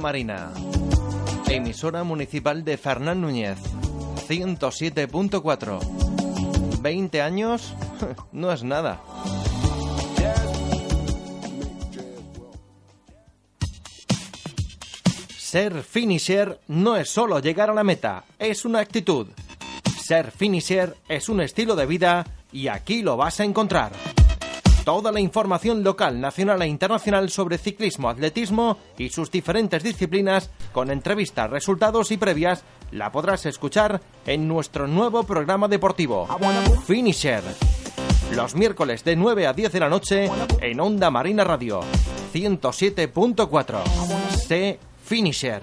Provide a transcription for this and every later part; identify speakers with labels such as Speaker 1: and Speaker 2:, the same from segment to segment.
Speaker 1: Marina. Emisora municipal de Fernán Núñez. 107.4. 20 años no es nada. Ser finisher no es solo llegar a la meta, es una actitud. Ser finisher es un estilo de vida y aquí lo vas a encontrar. Toda la información local, nacional e internacional sobre ciclismo, atletismo y sus diferentes disciplinas, con entrevistas, resultados y previas, la podrás escuchar en nuestro nuevo programa deportivo, Finisher. Los miércoles de 9 a 10 de la noche en Onda Marina Radio, 107.4. Sé Finisher.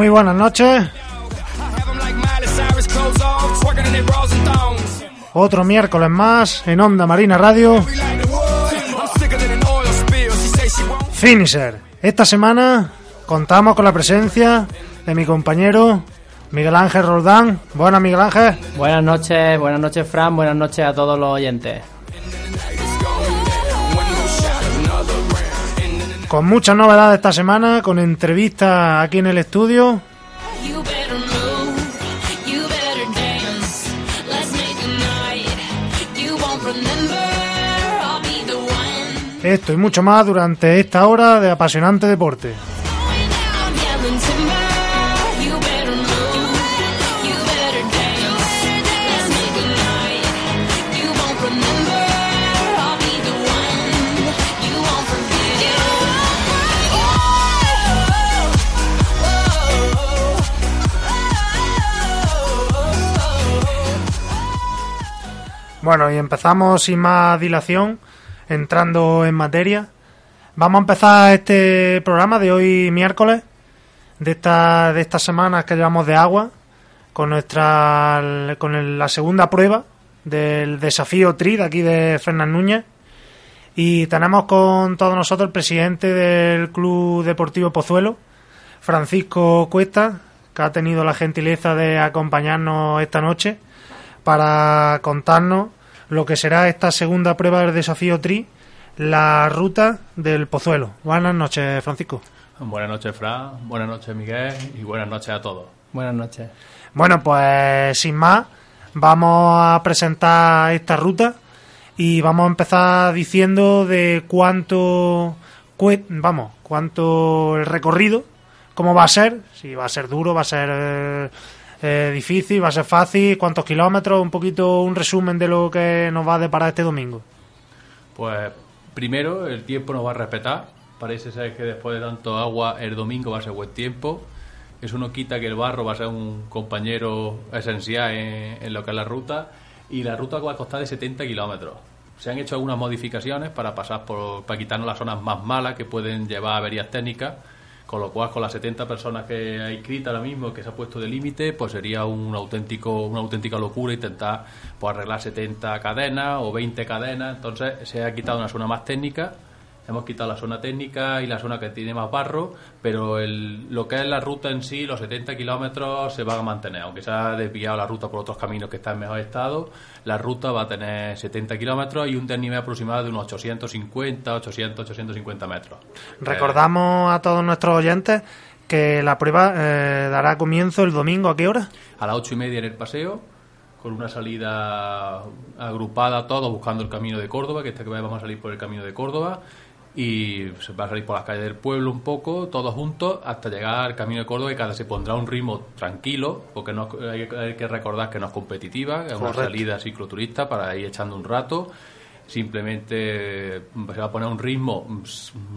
Speaker 2: Muy buenas noches. Otro miércoles más en Onda Marina Radio. Finisher. Esta semana contamos con la presencia de mi compañero Miguel Ángel Roldán. Buenas, Miguel Ángel.
Speaker 3: Buenas noches, buenas noches Fran, buenas noches a todos los oyentes.
Speaker 2: Con muchas novedades esta semana, con entrevistas aquí en el estudio. Esto y mucho más durante esta hora de apasionante deporte. Bueno, y empezamos sin más dilación, entrando en materia. Vamos a empezar este programa de hoy miércoles, de esta, de estas semanas que llevamos de agua, con nuestra con el- la segunda prueba del desafío TRI de aquí de Fernán Núñez. Y tenemos con todos nosotros el presidente del Club Deportivo Pozuelo, Francisco Cuesta, que ha tenido la gentileza de acompañarnos esta noche para contarnos lo que será esta segunda prueba del desafío TRI, la ruta del Pozuelo. Buenas noches, Francisco.
Speaker 4: Buenas noches, Fran. Buenas noches, Miguel. Y buenas noches a todos.
Speaker 3: Buenas noches.
Speaker 2: Bueno, pues sin más, vamos a presentar esta ruta y vamos a empezar diciendo de cuánto, vamos, cuánto el recorrido, cómo va a ser, si va a ser duro, va a ser eh, difícil, va a ser fácil, cuántos kilómetros, un poquito un resumen de lo que nos va a deparar este domingo.
Speaker 4: Pues primero, el tiempo nos va a respetar. Parece ser que después de tanto agua, el domingo va a ser buen tiempo. Eso no quita que el barro va a ser un compañero esencial en, en lo que es la ruta. Y la ruta va a costar de 70 kilómetros. Se han hecho algunas modificaciones para pasar por, para quitarnos las zonas más malas que pueden llevar averías técnicas. Con lo cual, con las 70 personas que hay inscritas ahora mismo, que se ha puesto de límite, pues sería un auténtico, una auténtica locura intentar pues, arreglar 70 cadenas o 20 cadenas. Entonces, se ha quitado una zona más técnica, hemos quitado la zona técnica y la zona que tiene más barro, pero el, lo que es la ruta en sí, los 70 kilómetros se va a mantener, aunque se ha desviado la ruta por otros caminos que están en mejor estado, la ruta va a tener 70 kilómetros y un desnivel aproximado de unos 850, 800, 850 metros.
Speaker 2: Recordamos a todos nuestros oyentes que la prueba eh, dará comienzo el domingo, ¿a qué hora?
Speaker 4: a las ocho y media en el paseo, con una salida agrupada todos buscando el camino de Córdoba, que esta vez vamos a salir por el camino de Córdoba, y se va a salir por las calles del pueblo un poco, todos juntos, hasta llegar al camino de Córdoba, y cada se pondrá un ritmo tranquilo, porque no, hay, que- hay que recordar que no es competitiva, que es una salida cicloturista para ir echando un rato. Simplemente eh, se va a poner un ritmo, un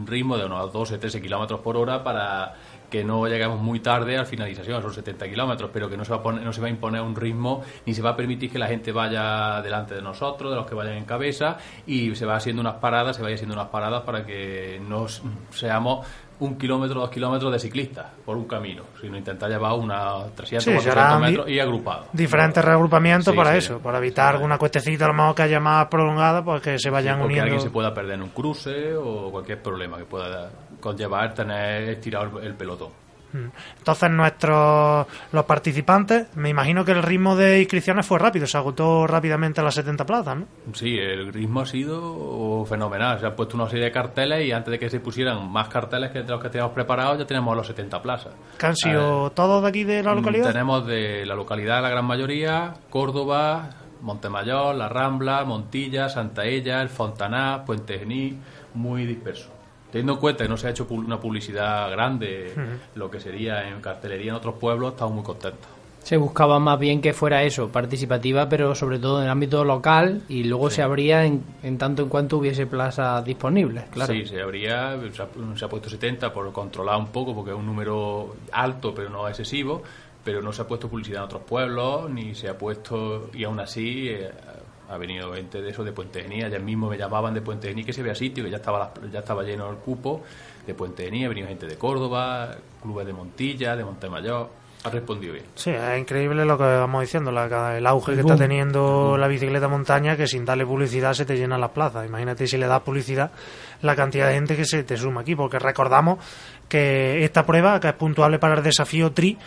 Speaker 4: ritmo de unos 12, 13 kilómetros por hora para que no lleguemos muy tarde al finalización, son 70 kilómetros, pero que no se, va a poner, no se va a imponer un ritmo ni se va a permitir que la gente vaya delante de nosotros, de los que vayan en cabeza, y se va haciendo unas paradas, se vaya haciendo unas paradas para que no seamos un kilómetro, dos kilómetros de ciclistas por un camino, sino intentar llevar unos 300,
Speaker 2: Sí,
Speaker 4: 400
Speaker 2: serán di-
Speaker 4: metros y agrupados.
Speaker 2: Diferentes reagrupamientos
Speaker 4: Sí,
Speaker 2: para
Speaker 4: sí.
Speaker 2: eso, para evitar alguna cuestecita a lo mejor que haya más prolongada, pues que se vayan
Speaker 4: porque
Speaker 2: uniendo.
Speaker 4: alguien se pueda perder en un cruce o cualquier problema que pueda conllevar tener estirado el, el pelotón.
Speaker 2: Mm. Entonces nuestros los participantes, me imagino que el ritmo de inscripciones fue rápido, se agotó rápidamente las 70 plazas, ¿no?
Speaker 4: Sí, el ritmo ha sido fenomenal. Se han puesto una serie de carteles y antes de que se pusieran más carteles que de los que teníamos preparados, ya tenemos los 70 plazas.
Speaker 2: Que han sido todos de aquí de la
Speaker 4: Mm,
Speaker 2: localidad.
Speaker 4: Tenemos de la localidad la gran mayoría, Córdoba, Montemayor, La Rambla, Montilla, Santa Ella, El Fontaná, Puente Genil, muy disperso. Teniendo en cuenta que no se ha hecho una publicidad grande, lo que sería en cartelería en otros pueblos, estamos muy contentos.
Speaker 3: Se buscaba más bien que fuera eso, participativa, pero sobre todo en el ámbito local y luego se abría en, en tanto en cuanto hubiese plazas disponibles, claro.
Speaker 4: Sí, se ha, se ha puesto 70 por controlar un poco, porque es un número alto, pero no excesivo, pero no se ha puesto publicidad en otros pueblos, ni se ha puesto, y aún así eh, ha venido gente de eso, de Puente Genil, ayer mismo me llamaban de Puente Genil que se vea sitio, que ya estaba, las- ya estaba lleno el cupo, de Puente Genil, ha venido gente de Córdoba, clubes de Montilla, de Montemayor, ha respondido bien.
Speaker 2: Sí, es increíble lo que vamos diciendo, la- el auge que
Speaker 3: boom.
Speaker 2: está teniendo la bicicleta montaña, que sin darle publicidad se te llenan las plazas. Imagínate si le das publicidad la cantidad de gente que se te suma aquí, porque recordamos que esta prueba, que es puntuable para el desafío TRI,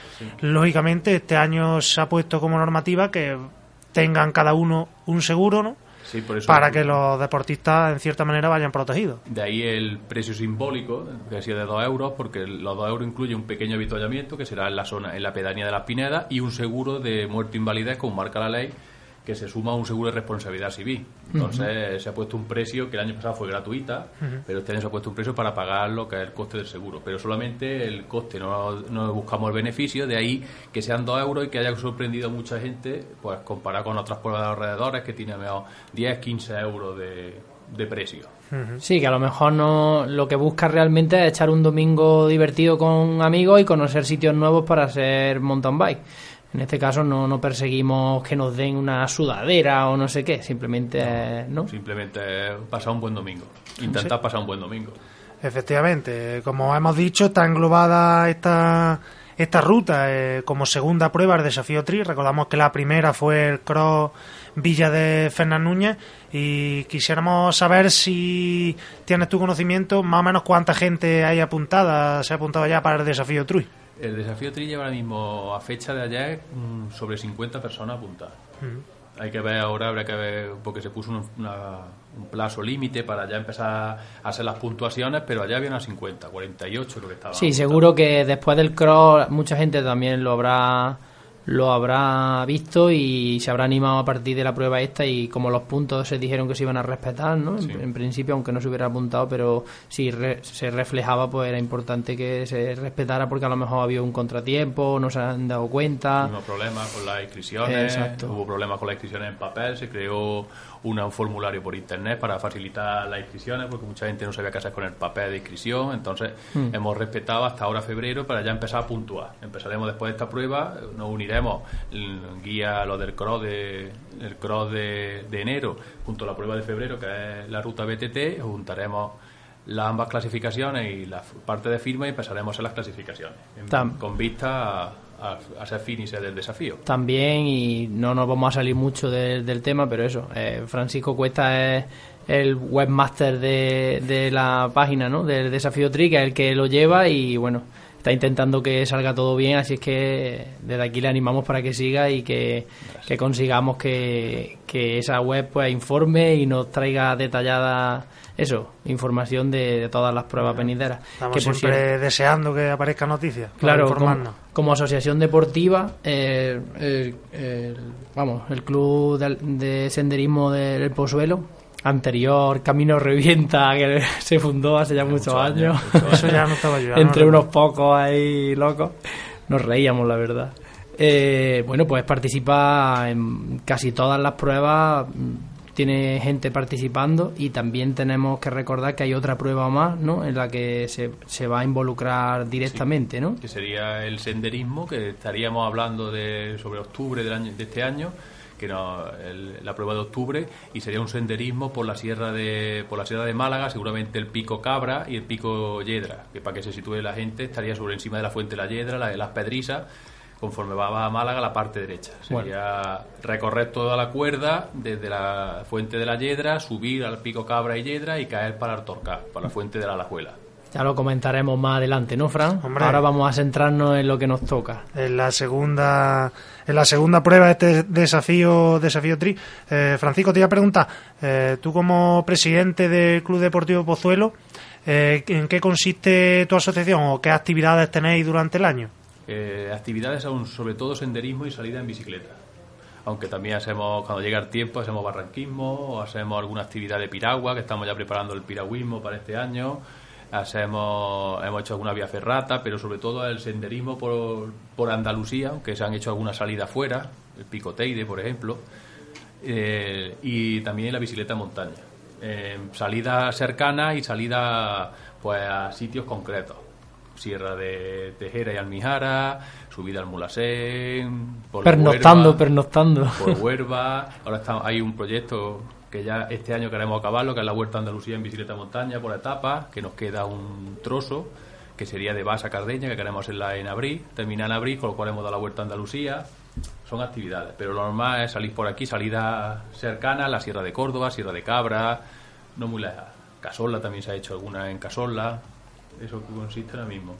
Speaker 2: lógicamente este año se ha puesto como normativa que tengan cada uno un seguro, ¿no?
Speaker 4: Sí, por eso
Speaker 2: Para que los deportistas, en cierta manera, vayan protegidos.
Speaker 4: De ahí el precio simbólico, que ha sido de 2 euros, porque los 2 euros incluye un pequeño avituallamiento, que será en la zona, en la pedanía de las Pinedas, y un seguro de muerte e invalidez, como marca la ley, que se suma a un seguro de responsabilidad civil. Entonces se ha puesto un precio que el año pasado fue gratuita, pero este año se ha puesto un precio para pagar lo que es el coste del seguro. Pero solamente el coste, no, no buscamos el beneficio, de ahí que sean 2 euros y que haya sorprendido a mucha gente, pues comparado con otras pruebas de alrededores que tienen mejor 10, 15 euros de, de precio.
Speaker 3: Sí, que a lo mejor no lo que busca realmente es echar un domingo divertido con amigos y conocer sitios nuevos para hacer mountain bike. En este caso no, no perseguimos que nos den una sudadera o no sé qué, simplemente ¿no?
Speaker 4: Simplemente pasar un buen domingo. Intentar pasar un buen domingo.
Speaker 2: Efectivamente, como hemos dicho, está englobada esta, esta ruta eh, como segunda prueba el desafío TRI. Recordamos que la primera fue el Cross Villa de Fernán Núñez y quisiéramos saber si tienes tu conocimiento más o menos cuánta gente hay apuntada, se ha apuntado ya para el desafío TRI.
Speaker 4: El desafío Tri lleva ahora mismo, a fecha de ayer, mm, sobre 50 personas apuntadas. Hay que ver ahora, habrá que ver, porque se puso un, una- un plazo límite para ya empezar a hacer las puntuaciones, pero allá había unas 50, 48 creo que estaba.
Speaker 3: Sí, seguro que después del cross mucha gente también lo habrá lo habrá visto y se habrá animado a partir de la prueba esta y como los puntos se dijeron que se iban a respetar, ¿no? En-
Speaker 4: Sí.
Speaker 3: En, principio, aunque no se hubiera apuntado, pero si re- se reflejaba, pues era importante que se respetara porque a lo mejor había un contratiempo, no se han dado cuenta.
Speaker 4: Tuvimos problemas con las inscripciones,
Speaker 3: Exacto.
Speaker 4: hubo problemas con las inscripciones en papel, se creó una- un formulario por internet para facilitar las inscripciones, porque mucha gente no sabía qué hacer con el papel de inscripción, entonces
Speaker 3: Hmm.
Speaker 4: hemos respetado hasta ahora febrero para ya empezar a puntuar. Empezaremos después de esta prueba, nos uniremos el guía lo del cross de el cross de, de enero junto a la prueba de febrero que es la ruta BTT, juntaremos las ambas clasificaciones y la parte de firma y empezaremos a hacer las clasificaciones en- con vista a, a, a ser finisher del desafío.
Speaker 3: también y no nos vamos a salir mucho de- del tema pero eso eh, Francisco Cuesta es el webmaster de, de la página, ¿no? Del desafío Tri, que es el que lo lleva y bueno, está intentando que salga todo bien, así es que desde aquí le animamos para que siga y que, que consigamos que, que esa web pues informe y nos traiga detallada eso, información de, de todas las pruebas venideras.
Speaker 2: Estamos
Speaker 3: Que,
Speaker 2: siempre deseando que aparezcan noticias.
Speaker 3: Claro, como, asociación deportiva, eh, el, el- vamos, el club de, de senderismo del Pozuelo, anterior Camino Revienta, que se fundó hace ya muchos,
Speaker 4: muchos
Speaker 3: años,
Speaker 2: Eso ya no estaba yo. no
Speaker 3: entre unos pocos ahí locos, nos reíamos, la verdad. Eh, bueno, pues participa en casi todas las pruebas, mm, tiene gente participando y también tenemos que recordar que hay otra prueba más, ¿no? En la que se, se va a involucrar directamente, ¿no?
Speaker 4: que sería el senderismo, que estaríamos hablando de sobre octubre del año, de este año, que no, el- la prueba de octubre, y sería un senderismo por la sierra de por la sierra de Málaga, seguramente el pico Cabra y el pico Yedra, que para que se sitúe la gente estaría sobre encima de la fuente de la Yedra, la de las Pedrisas, conforme va a Málaga la parte derecha. Sería recorrer toda la cuerda desde la fuente de la Yedra, subir al pico Cabra y Yedra y caer para Artorca, para la fuente de la Alajuela.
Speaker 3: Ya lo comentaremos más adelante, ¿no, Fran?
Speaker 2: Hombre.
Speaker 3: Ahora vamos a centrarnos en lo que nos toca.
Speaker 2: en la segunda en la segunda prueba de este desafío desafío tri eh, Francisco te iba a preguntar eh, tú como presidente del Club Deportivo Pozuelo eh, ¿en qué consiste tu asociación o qué actividades tenéis durante el año?
Speaker 4: Eh, actividades aún sobre todo senderismo y salida en bicicleta. Aunque también hacemos, cuando llega el tiempo, hacemos barranquismo o hacemos alguna actividad de piragua, que estamos ya preparando el piragüismo para este año. Hacemos, hemos hecho alguna vía ferrata, pero sobre todo el senderismo por, por Andalucía, aunque se han hecho algunas salidas fuera, el Pico Teide, por ejemplo, eh, y también la bicicleta montaña. Eh, salida cercana y salida pues a sitios concretos. Sierra de Tejera y Almijara, subida al Mulasén, por
Speaker 3: Pernoctando,
Speaker 4: Huerva,
Speaker 3: pernoctando.
Speaker 4: por Huerva. Ahora está, hay un proyecto que ya este año queremos acabarlo, que es la Huerta Andalucía en bicicleta montaña por etapas, que nos queda un trozo que sería de Basa Cardeña, que queremos hacerla en abril, terminar en abril, con lo cual hemos dado la Huerta Andalucía. Son actividades, pero lo normal es salir por aquí, salida cercana, la Sierra de Córdoba, Sierra de Cabra, no muy lejos. Casola también se ha hecho alguna en Casola, eso consiste ahora mismo.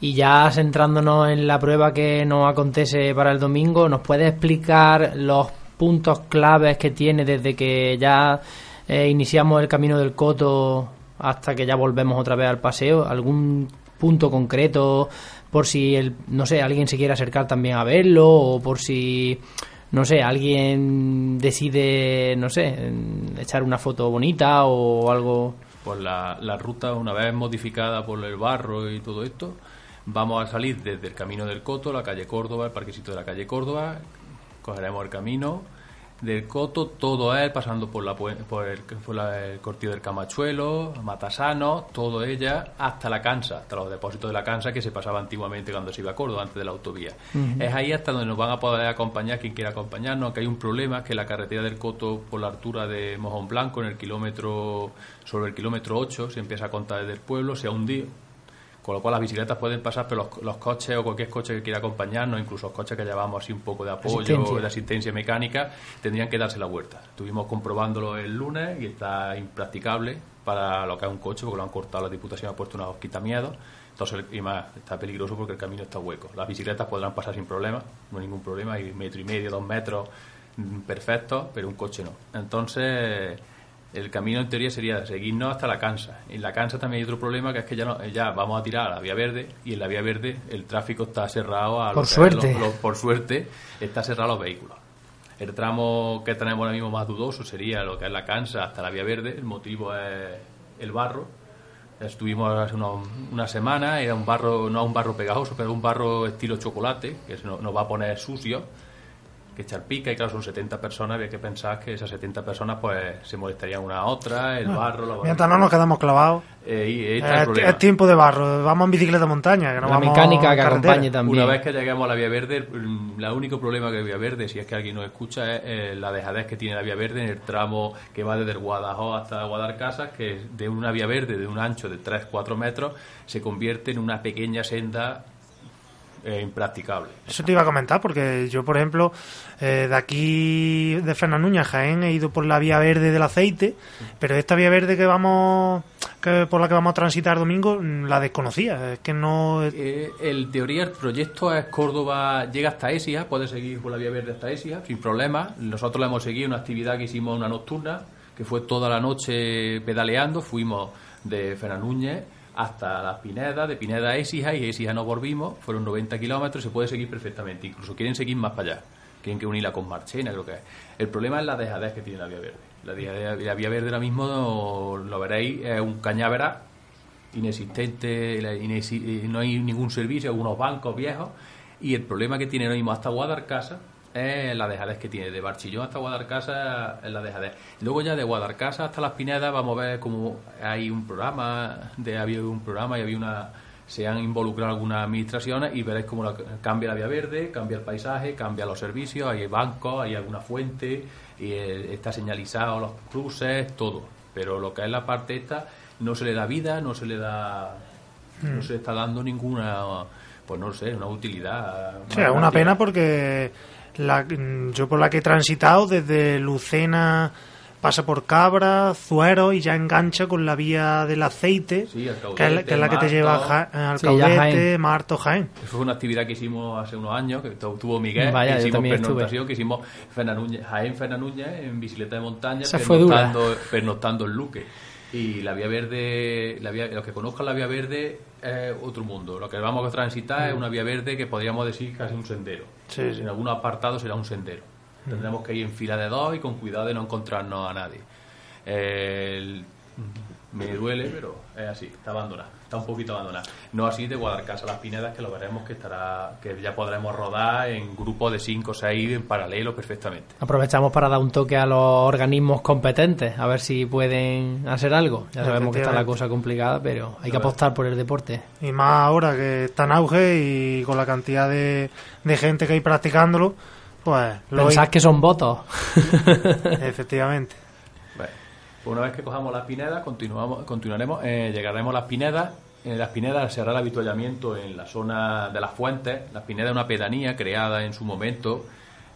Speaker 3: Y ya centrándonos en la prueba que nos acontece para el domingo, ¿nos puede explicar los puntos claves que tiene desde que ya eh, iniciamos el camino del Coto hasta que ya volvemos otra vez al paseo? ¿Algún punto concreto por si, el, no sé, alguien se quiere acercar también a verlo o por si, no sé, alguien decide, no sé, echar una foto bonita o algo?
Speaker 4: Pues la, la ruta, una vez modificada por el barro y todo esto, vamos a salir desde el camino del Coto, la calle Córdoba, el parquecito de la calle Córdoba, cogeremos el camino del Coto, todo él, pasando por, la, por, el, por la- el cortillo del Camachuelo, Matasano, todo ella, hasta la Cansa, hasta los depósitos de la Cansa que se pasaba antiguamente cuando se iba a Córdoba, antes de la autovía. Es ahí hasta donde nos van a poder acompañar quien quiera acompañarnos, que hay un problema, que la carretera del Coto por la altura de Mojón Blanco, en el kilómetro, sobre el kilómetro 8, se empieza a contar desde el pueblo, se ha hundido. Con lo cual las bicicletas pueden pasar, pero los, los coches o cualquier coche que quiera acompañarnos, incluso los coches que llevamos así un poco de apoyo,
Speaker 3: Asistencia.
Speaker 4: de asistencia mecánica, tendrían que darse la vuelta. Estuvimos comprobándolo el lunes y está impracticable para lo que es un coche, porque lo han cortado, la Diputación ha puesto unos quitamiedos. Entonces, y más, está peligroso porque el camino está hueco. Las bicicletas podrán pasar sin problema, no hay ningún problema, hay metro y medio, dos metros mm, perfectos, pero un coche no. Entonces, el camino en teoría sería seguirnos hasta la Cansa. En la Cansa también hay otro problema que es que ya, no, ya vamos a tirar a la vía verde y en la vía verde el tráfico está cerrado a
Speaker 3: Por
Speaker 4: lo que es
Speaker 3: suerte.
Speaker 4: por suerte está cerrado a los vehículos. El tramo que tenemos ahora mismo más dudoso sería lo que es la Cansa hasta la vía verde. El motivo es el barro. Estuvimos hace unos- una semana, era un barro, no un barro pegajoso, pero un barro estilo chocolate, que nos, nos va a poner sucio, que echar pica, y claro, son 70 personas, había que pensar que esas 70 personas pues se molestarían una a otra, el barro, la
Speaker 2: Mientras no nos quedamos clavados,
Speaker 4: Eh, y ahí está el
Speaker 2: es,
Speaker 4: problema.
Speaker 2: es tiempo de barro. Vamos en bicicleta de montaña, que no
Speaker 3: La
Speaker 2: vamos
Speaker 3: mecánica que
Speaker 2: carretera.
Speaker 3: acompañe también.
Speaker 4: Una vez que lleguemos a la vía verde, el el único problema que hay vía verde, si es que alguien nos escucha, es eh, la dejadez que tiene la vía verde en el tramo que va desde el Guadalajara hasta Guadalcasas, que de una vía verde de un ancho de 3-4 metros se convierte en una pequeña senda es impracticable.
Speaker 2: Eso te iba a comentar, porque yo, por ejemplo, eh, de aquí, de Fernanuña, a Jaén, he ido por la vía verde del aceite, pero esta vía verde que vamos, que por la que vamos a transitar domingo, mm, la desconocía. Es que no.
Speaker 4: Eh, el teoría, el proyecto es Córdoba, llega hasta Esia, puede seguir por la vía verde hasta Esia, sin problema. Nosotros le hemos seguido una actividad que hicimos una nocturna, que fue toda la noche pedaleando, fuimos de Fernanúñez hasta las Pinedas, de Pineda a y Écija nos volvimos, fueron 90 kilómetros, se puede seguir perfectamente, incluso quieren seguir más para allá, quieren que unirla con Marchena, creo que es. El problema es la dejadez que tiene la vía verde. La, vía- la vía verde ahora mismo, lo veréis, es un cañávera inexistente, no hay ningún servicio, unos bancos viejos, y el problema que tiene ahora mismo hasta Guadarcasa es la dejadez que tiene. De Barchillón hasta Guadarcasa es la dejadez. Luego ya de Guadarcasa hasta Las Pinedas vamos a ver cómo hay un programa, de, había un programa y había una se han involucrado algunas administraciones y veréis cómo la- cambia la vía verde, cambia el paisaje, cambia los servicios, hay bancos, hay alguna fuente, y, eh, está señalizado los cruces, todo. Pero lo que es la parte esta no se le da vida, no se le da no se le está dando ninguna pues no sé, una utilidad.
Speaker 2: O sea, es una pena porque la, yo por la que he transitado desde Lucena pasa por Cabra, Zuero y ya engancha con la vía del aceite,
Speaker 4: Sí,
Speaker 2: que, es la, que es la que te lleva Ja- al
Speaker 3: Sí,
Speaker 2: Caudete,
Speaker 3: Jaén.
Speaker 2: Marto, Jaén.
Speaker 4: Eso fue una actividad que hicimos hace unos años, que tu- tuvo Miguel,
Speaker 3: Vaya,
Speaker 4: que hicimos
Speaker 3: estuve.
Speaker 4: pernoctación, que hicimos Fernanúñez, Jaén Fernanúñez en bicicleta de montaña,
Speaker 3: Esa fue dura.
Speaker 4: pernoctando, pernoctando en Luque. Y la vía verde, la vía, los que conozcan la vía verde es otro mundo. Lo que vamos a transitar es una vía verde que podríamos decir casi un sendero.
Speaker 2: Sí, sí.
Speaker 4: En algunos apartados será un sendero. Tendremos que ir en fila de dos y con cuidado de no encontrarnos a nadie. El- me duele, pero es así, está abandonada, está un poquito abandonada. No así de Guadarcasa a las Pinedas, que lo veremos que estará, que ya podremos rodar en grupos de 5 o 6 en paralelo perfectamente.
Speaker 3: Aprovechamos para dar un toque a los organismos competentes, a ver si pueden hacer algo. Ya sabemos que está la cosa complicada, pero hay que apostar por el deporte.
Speaker 2: Y más ahora que está en auge y con la cantidad de, de gente que hay practicándolo, pues lo
Speaker 3: Pensad que son votos.
Speaker 2: efectivamente.
Speaker 4: Una vez que cojamos las Pinedas, continuamos, continuaremos, eh, llegaremos a las Pinedas. Las Pinedas se hará el avituallamiento en la zona de las fuentes. Las Pinedas es una pedanía creada en su momento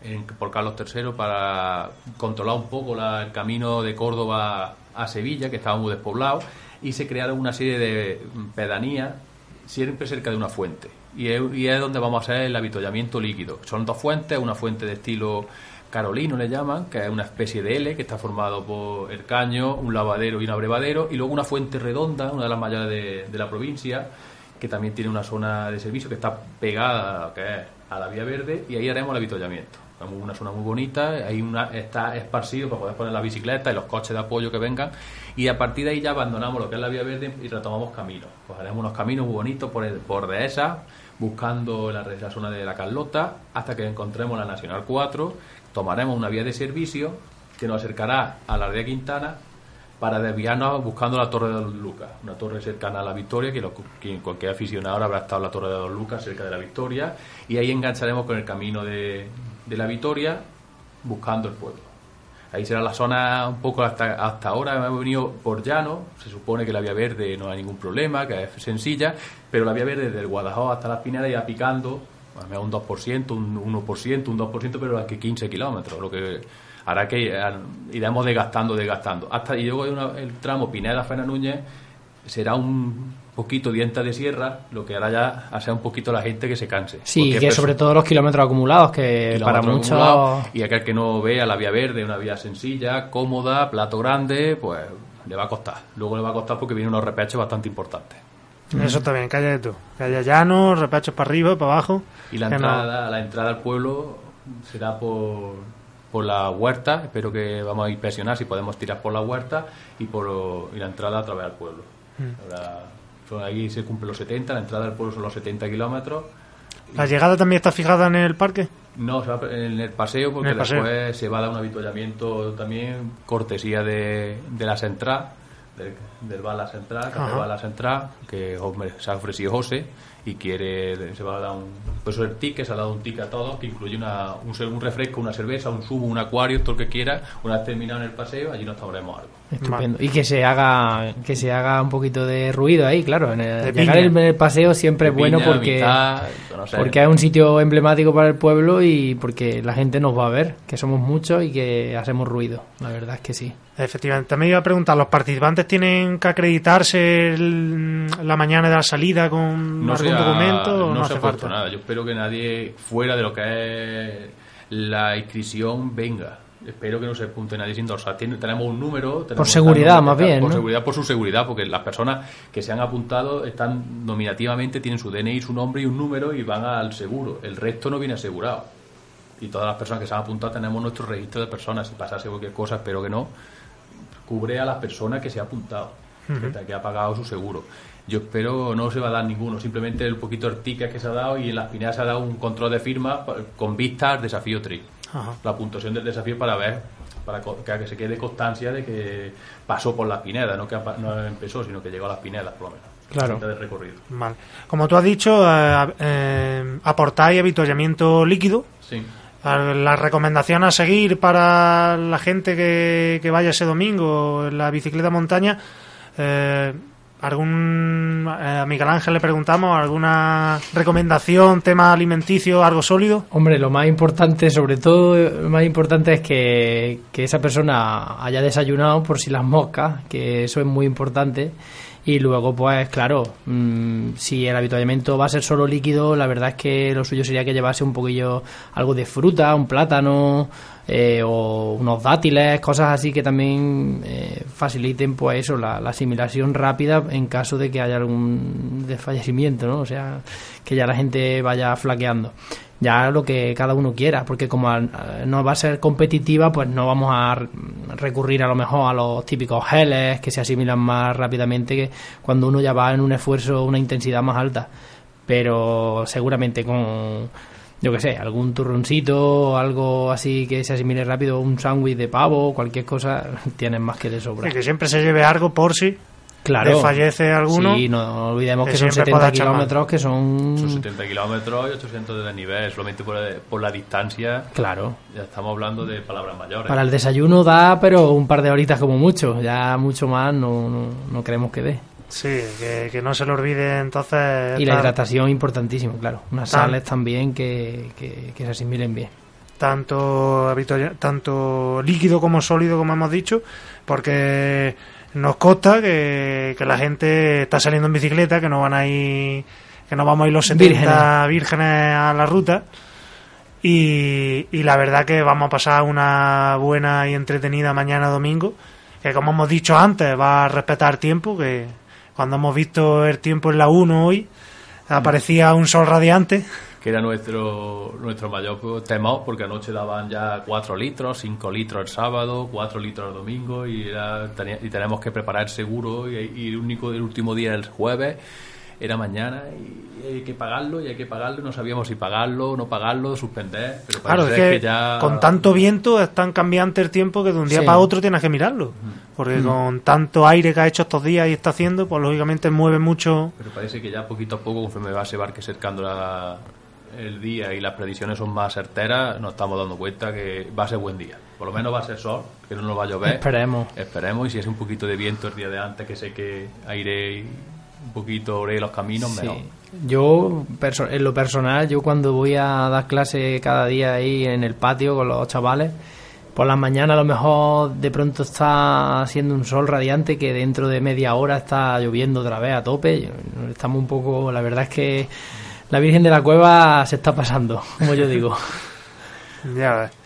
Speaker 4: en- por Carlos III para controlar un poco la- el camino de Córdoba a Sevilla, que estaba muy despoblado, y se crearon una serie de pedanías siempre cerca de una fuente. Y es, y es donde vamos a hacer el avituallamiento líquido. Son dos fuentes, una fuente de estilo carolino le llaman, que es una especie de L que está formado por el caño, un lavadero y un abrevadero, y luego una fuente redonda, una de las mayores de, de la provincia, que también tiene una zona de servicio que está pegada a, la vía verde, y ahí haremos el avituallamiento. Es una zona muy bonita, hay una, está esparcido para poder poner la bicicleta y los coches de apoyo que vengan, y a partir de ahí ya abandonamos lo que es la vía verde y retomamos caminos. Pues haremos unos caminos muy bonitos por, el, por dehesa, buscando la, la zona de la Carlota, hasta que encontremos la Nacional 4, tomaremos una vía de servicio que nos acercará a la aldea Quintana para desviarnos buscando la Torre de Don Lucas, una torre cercana a la Victoria, que, cualquier aficionado habrá estado en la Torre de Don Lucas, cerca de la Victoria, y ahí engancharemos con el camino de, de la Victoria, buscando el pueblo. Ahí será la zona un poco hasta, hasta ahora, hemos venido por llano, se supone que la vía verde no hay ningún problema, que es sencilla, pero la vía verde desde el Guadalajara hasta las Pinedas ya picando, un 2%, un 1%, un 2%, pero aquí 15 kilómetros, lo que hará que iremos desgastando, desgastando. Hasta y luego una- el tramo Pineda-Fena Núñez será un poquito dientes de sierra, lo que hará ya hacer un poquito la gente que se canse.
Speaker 3: Sí, que sobre todo los kilómetros acumulados, que para muchos...
Speaker 4: y aquel que no vea la vía verde, una vía sencilla, cómoda, plato grande, pues le va a costar. Luego le va a costar porque vienen unos repechos bastante importantes.
Speaker 2: Eso está bien, calla tú. Que haya llanos, repechos para arriba, para abajo.
Speaker 4: Y la
Speaker 2: que no-
Speaker 4: entrada, la entrada al pueblo será por, por la huerta. Espero que vamos a inspeccionar si podemos tirar por la huerta y por y la entrada a través del pueblo.
Speaker 2: Mm.
Speaker 4: Ahora, son- ahí se cumplen los 70, la entrada al pueblo son los 70 kilómetros.
Speaker 2: ¿La llegada también está fijada en el parque?
Speaker 4: No, en el paseo porque
Speaker 2: el paseo.
Speaker 4: después se va a dar un avituallamiento también, cortesía de, de la central, del, del Bala Central, Café. Bala Central, que se ha ofrecido José y quiere, se va a dar un, pues el ticket, se ha dado un ticket a todos que incluye una, un refresco, una cerveza, un zumo, un acuario, todo lo que quiera. Una vez terminado en el paseo, allí nos tomaremos algo.
Speaker 3: Estupendo. Y que se haga que se haga un poquito de ruido ahí, claro. En el,
Speaker 2: De
Speaker 3: llegar
Speaker 2: piña.
Speaker 3: en el paseo siempre es bueno porque
Speaker 4: no sé.
Speaker 3: porque es un sitio emblemático para el pueblo y porque la gente nos va a ver, que somos muchos y que hacemos ruido. La verdad es que sí.
Speaker 2: Efectivamente. También iba a preguntar, ¿los participantes tienen que acreditarse el- la mañana de la salida con algún
Speaker 4: se ha-
Speaker 2: documento o no,
Speaker 4: se
Speaker 2: hace
Speaker 4: ha puesto
Speaker 2: falta?
Speaker 4: nada. Yo espero que nadie fuera de lo que es la inscripción venga. Espero que no se apunte nadie sin dorsal. Tiene- tenemos un número. tenemos
Speaker 3: seguridad,
Speaker 4: tal
Speaker 3: más bien,
Speaker 4: Por
Speaker 3: ¿no?
Speaker 4: seguridad, por su seguridad, porque las personas que se han apuntado están nominativamente, tienen su DNI, su nombre y un número y van al seguro. El resto no viene asegurado. Y todas las personas que se han apuntado tenemos nuestro registro de personas. Si pasase cualquier cosa, espero que no, cubre a la persona que se ha apuntado, que, que ha pagado su seguro. Yo espero no se va a dar ninguno, simplemente el poquito de ticket que se ha dado y en la espinal se ha dado un control de firma pa- con vista al desafío TRI.
Speaker 2: Ajá.
Speaker 4: La puntuación del desafío para ver, para que, se quede constancia de que pasó por la Pineda, no que no empezó, sino que llegó a las Pinedas, por lo menos.
Speaker 3: Claro.
Speaker 4: Del recorrido.
Speaker 2: Vale. Como tú has dicho, eh, eh, aportáis avituallamiento líquido.
Speaker 4: Sí.
Speaker 2: La recomendación a seguir para la gente que, que vaya ese domingo en la bicicleta montaña, eh, algún eh, a Miguel Ángel le preguntamos alguna recomendación, tema alimenticio, algo sólido.
Speaker 3: Hombre, lo más importante, sobre todo, lo más importante es que, que esa persona haya desayunado por si las moscas, que eso es muy importante. Y luego, pues claro, mm, si el habituallamiento va a ser solo líquido, la verdad es que lo suyo sería que llevase un poquillo algo de fruta, un plátano eh, o unos dátiles, cosas así que también eh, faciliten pues eso, la, la asimilación rápida en caso de que haya algún desfallecimiento, ¿no? O sea, que ya la gente vaya flaqueando ya lo que cada uno quiera, porque como eh, no va a ser competitiva, pues no vamos a recurrir a lo mejor a los típicos geles que se asimilan más rápidamente que cuando uno ya va en un esfuerzo, una intensidad más alta. Pero seguramente con, yo que sé, algún turroncito, algo así que se asimile rápido, un sándwich de pavo, cualquier cosa, tienes más que de sobra.
Speaker 2: Y que siempre se lleve algo por si
Speaker 3: Claro.
Speaker 2: desfallece alguno.
Speaker 3: Sí, no olvidemos
Speaker 2: que
Speaker 3: que son
Speaker 2: siempre
Speaker 3: 70
Speaker 2: pueda echar mano.
Speaker 3: kilómetros que son...
Speaker 4: Son 70 kilómetros y 800 de desnivel, solamente por, por la distancia.
Speaker 3: Claro.
Speaker 4: Ya estamos hablando de palabras mayores.
Speaker 3: Para el desayuno da, pero un par de horitas como mucho. Ya mucho más no, no, no creemos que dé.
Speaker 2: Sí, que, que no se le olvide entonces.
Speaker 3: Y la hidratación importantísimo, claro. Unas
Speaker 2: Tan-
Speaker 3: sales también que, que, que se asimilen bien.
Speaker 2: tanto habitual- tanto líquido como sólido como hemos dicho porque nos consta que, que la gente está saliendo en bicicleta que no van a ir que no vamos a ir los 70 vírgenes, a la ruta. Y, y la verdad que vamos a pasar una buena y entretenida mañana domingo que como hemos dicho antes va a respetar tiempo que cuando hemos visto el tiempo en la 1 hoy aparecía un sol radiante
Speaker 4: que era nuestro nuestro mayor temor, porque anoche daban ya 4 litros, 5 litros el sábado, 4 litros el domingo, y, era, tenía- y tenemos que preparar seguro, y, y el, único, el último día era el jueves, era mañana, y hay que pagarlo, y hay que pagarlo, y no sabíamos si pagarlo no pagarlo, suspender, pero
Speaker 2: Claro, es
Speaker 4: parece
Speaker 2: que,
Speaker 4: ya...
Speaker 2: con tanto viento es tan cambiante el tiempo que de un día
Speaker 3: Sí.
Speaker 2: para otro tienes que mirarlo. Porque con tanto aire que ha hecho estos días y está haciendo, pues lógicamente mueve mucho.
Speaker 4: Pero parece que ya poquito a poco, conforme va se va que acercando la- el día y las predicciones son más certeras, nos estamos dando cuenta que va a ser buen día. Por lo menos va a ser sol, que no nos va a llover.
Speaker 3: Esperemos.
Speaker 4: Esperemos, y si es un poquito de viento el día de antes, que sé que aire un poquito ore los caminos,
Speaker 3: Sí.
Speaker 4: mejor.
Speaker 3: Yo, en lo personal, yo cuando voy a dar clase cada día ahí en el patio con los chavales, por las mañanas a lo mejor de pronto está haciendo un sol radiante que dentro de media hora está lloviendo otra vez a tope. Estamos un poco, la verdad es que la Virgen de la Cueva se está pasando, como yo digo.
Speaker 2: Ya ves.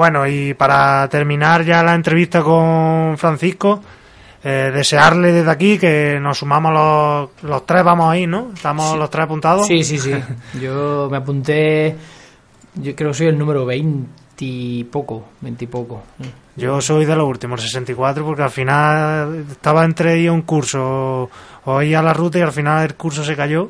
Speaker 2: Bueno, y para terminar ya la entrevista con Francisco, eh, desearle desde aquí que nos sumamos los, los tres, vamos ahí, ¿no? Estamos los tres apuntados.
Speaker 3: Sí, sí, sí. Yo me apunté, yo creo que soy el número 20 y poco, 20 y poco.
Speaker 2: Yo soy de los últimos, 64, porque al final estaba entre ir a un curso o ir a la ruta y al final el curso se cayó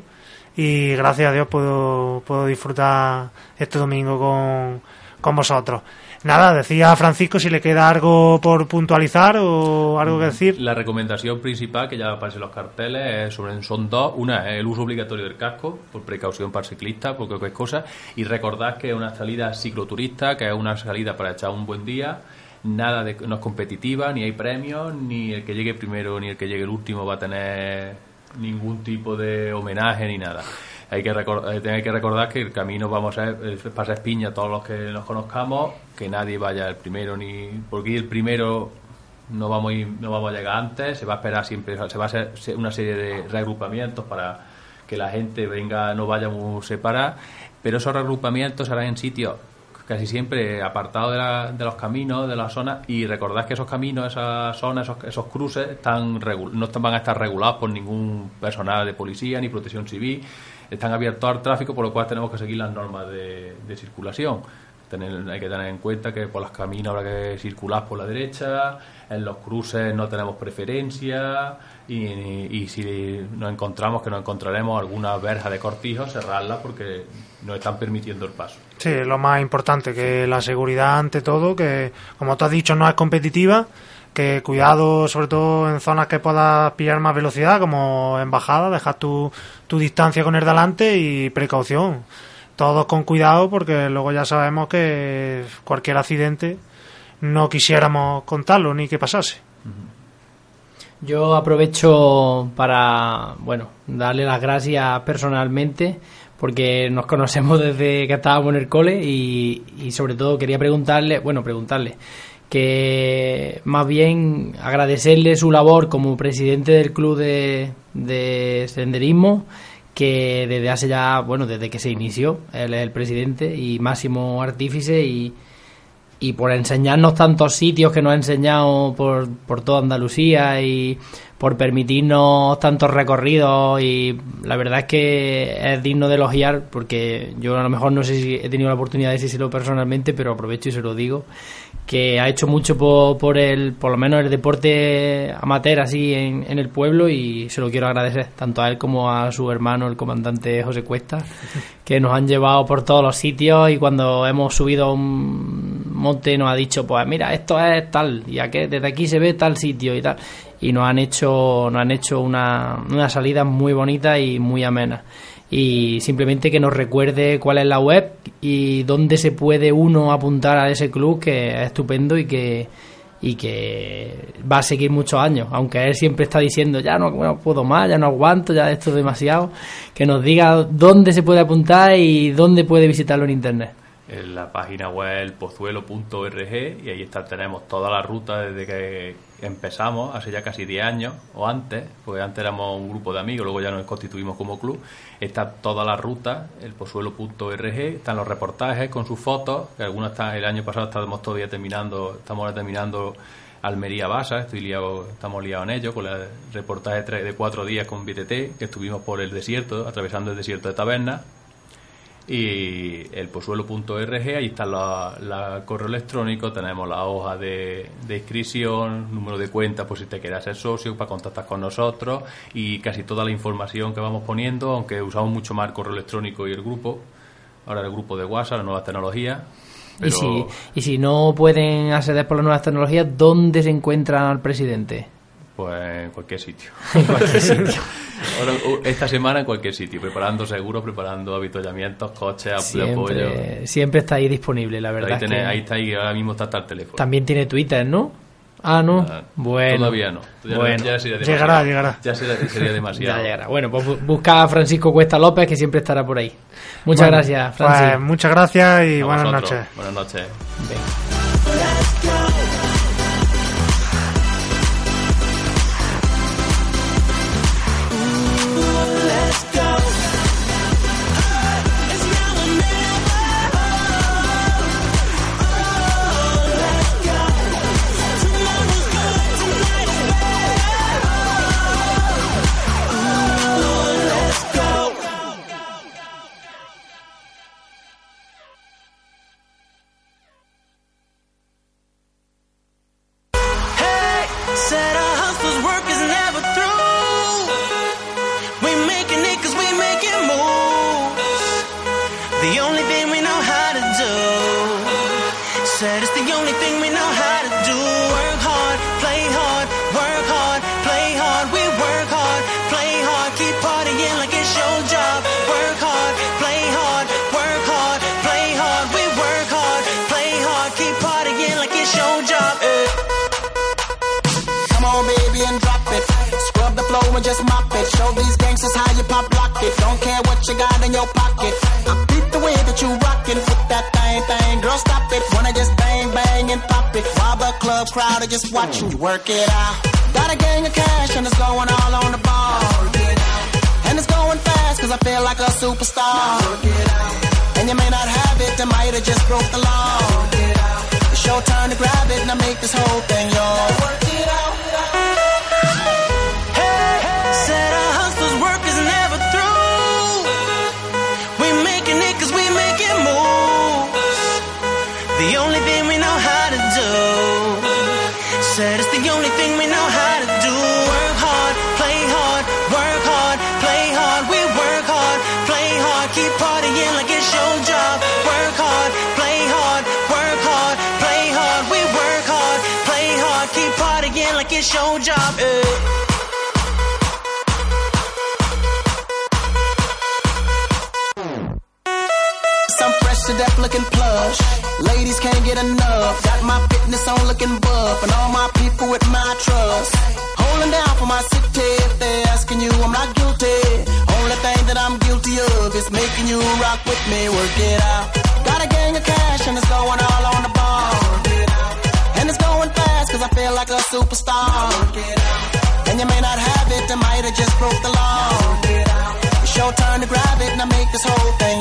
Speaker 2: y gracias a Dios puedo, puedo disfrutar este domingo con, con vosotros. Nada, decía Francisco si le queda algo por puntualizar o algo que decir.
Speaker 4: La recomendación principal, que ya aparece en los carteles, es sobre, son dos. Una es el uso obligatorio del casco, por precaución para el ciclista, por cualquier cosa. Y recordad que es una salida cicloturista, que es una salida para echar un buen día. Nada de, no es competitiva, ni hay premios, ni el que llegue primero ni el que llegue el último va a tener ningún tipo de homenaje ni nada. Hay que, recor- eh, hay que recordar que el camino vamos a eh, pasa espiña a todos los que nos conozcamos, que nadie vaya el primero ni porque el primero no vamos a no vamos a llegar antes, se va a esperar siempre, se va a hacer una serie de reagrupamientos para que la gente venga, no vaya muy separada, pero esos reagrupamientos serán en sitios casi siempre apartados de, la- de los caminos, de las zonas, y recordad que esos caminos, esas zonas, esos, esos cruces están no están- van a estar regulados por ningún personal de policía ni protección civil, están abiertos al tráfico, por lo cual tenemos que seguir las normas de, circulación. Tener- hay que tener en cuenta que por los caminos habrá que circular por la derecha, en los cruces no tenemos preferencia y, y si nos encontramos, que nos encontraremos alguna verja de cortijo, cerrarla porque nos están permitiendo el paso.
Speaker 2: Sí, lo más importante, que la seguridad ante todo, que como tú has dicho no es competitiva, que cuidado sobre todo en zonas que puedas pillar más velocidad, como en bajada, dejar tu, tu distancia con el delante y precaución. Todos con cuidado porque luego ya sabemos que cualquier accidente no quisiéramos contarlo ni que pasase.
Speaker 3: Yo aprovecho para, bueno, darle las gracias personalmente porque nos conocemos desde que estábamos en el cole y, y sobre todo quería preguntarle, bueno, preguntarle que más bien agradecerle su labor como presidente del club de, de senderismo que desde hace ya, bueno, desde que se inició, él es el presidente y máximo artífice y, y por enseñarnos tantos sitios que nos ha enseñado por, por toda Andalucía y por permitirnos tantos recorridos y la verdad es que es digno de elogiar porque yo a lo mejor no sé si he tenido la oportunidad de decírselo personalmente pero aprovecho y se lo digo que ha hecho mucho por, por el por lo menos el deporte amateur así en, en el pueblo y se lo quiero agradecer tanto a él como a su hermano el comandante José Cuesta que nos han llevado por todos los sitios y cuando hemos subido a un monte nos ha dicho pues mira esto es tal y aquí, desde aquí se ve tal sitio y tal y nos han hecho nos han hecho una, una salida muy bonita y muy amena y simplemente que nos recuerde cuál es la web y dónde se puede uno apuntar a ese club que es estupendo y que y que va a seguir muchos años, aunque él siempre está diciendo ya no, puedo más, ya no aguanto, ya esto es demasiado, que nos diga dónde se puede apuntar y dónde puede visitarlo en internet.
Speaker 4: en la página web pozuelo.org y ahí está, tenemos toda la ruta desde que empezamos, hace ya casi 10 años o antes, porque antes éramos un grupo de amigos, luego ya nos constituimos como club. Está toda la ruta, el pozuelo.org, están los reportajes con sus fotos, que algunos están, el año pasado estábamos todavía terminando, estamos ahora terminando Almería Basa, estoy liado, estamos liados en ello, con el reportaje de cuatro días con BTT, que estuvimos por el desierto, atravesando el desierto de Taberna, y el pozuelo.org, ahí está la, la correo electrónico, tenemos la hoja de, de inscripción, número de cuenta por si te quieres ser socio, para contactar con nosotros y casi toda la información que vamos poniendo, aunque usamos mucho más el correo electrónico y el grupo, ahora el grupo de WhatsApp, las nuevas tecnologías.
Speaker 3: Y, si, y si no pueden acceder por las nuevas tecnologías, ¿dónde se encuentran al presidente?
Speaker 4: Pues en cualquier sitio.
Speaker 3: En cualquier sitio.
Speaker 4: Ahora, u- esta semana en cualquier sitio, preparando seguros, preparando avituallamientos, coches, de apoyo.
Speaker 3: Siempre, siempre está ahí disponible, la verdad.
Speaker 4: Ahí,
Speaker 3: es
Speaker 4: tenés-
Speaker 3: que
Speaker 4: ahí está ahí, ahora mismo está hasta el teléfono.
Speaker 3: También tiene Twitter, ¿no? Ah, no.
Speaker 4: Ah,
Speaker 3: bueno.
Speaker 4: Todavía no. Ya,
Speaker 3: Bueno.
Speaker 4: ya sería
Speaker 2: Llegará, llegará.
Speaker 4: Ya sería, sería demasiado.
Speaker 3: Ya llegará. Bueno, pues bu- busca a Francisco Cuesta López, que siempre estará por ahí. Muchas
Speaker 2: Bueno,
Speaker 3: gracias,
Speaker 2: pues,
Speaker 3: Francis.
Speaker 2: muchas gracias y
Speaker 4: A
Speaker 2: buenas
Speaker 4: vosotros.
Speaker 2: noches.
Speaker 4: Buenas noches.
Speaker 3: Venga.
Speaker 5: It's your job. eh.
Speaker 6: To death looking plush. Ladies can't get enough. Got my fitness on looking buff. And all my people with my trust. Holding down for my city. If they're asking you, I'm not guilty. Only thing that I'm guilty of is making you rock with me. Work it out. Got a gang of cash and it's going on superstar. And you may not have it, I might have just broke the law. It's your turn to grab it and I make this whole thing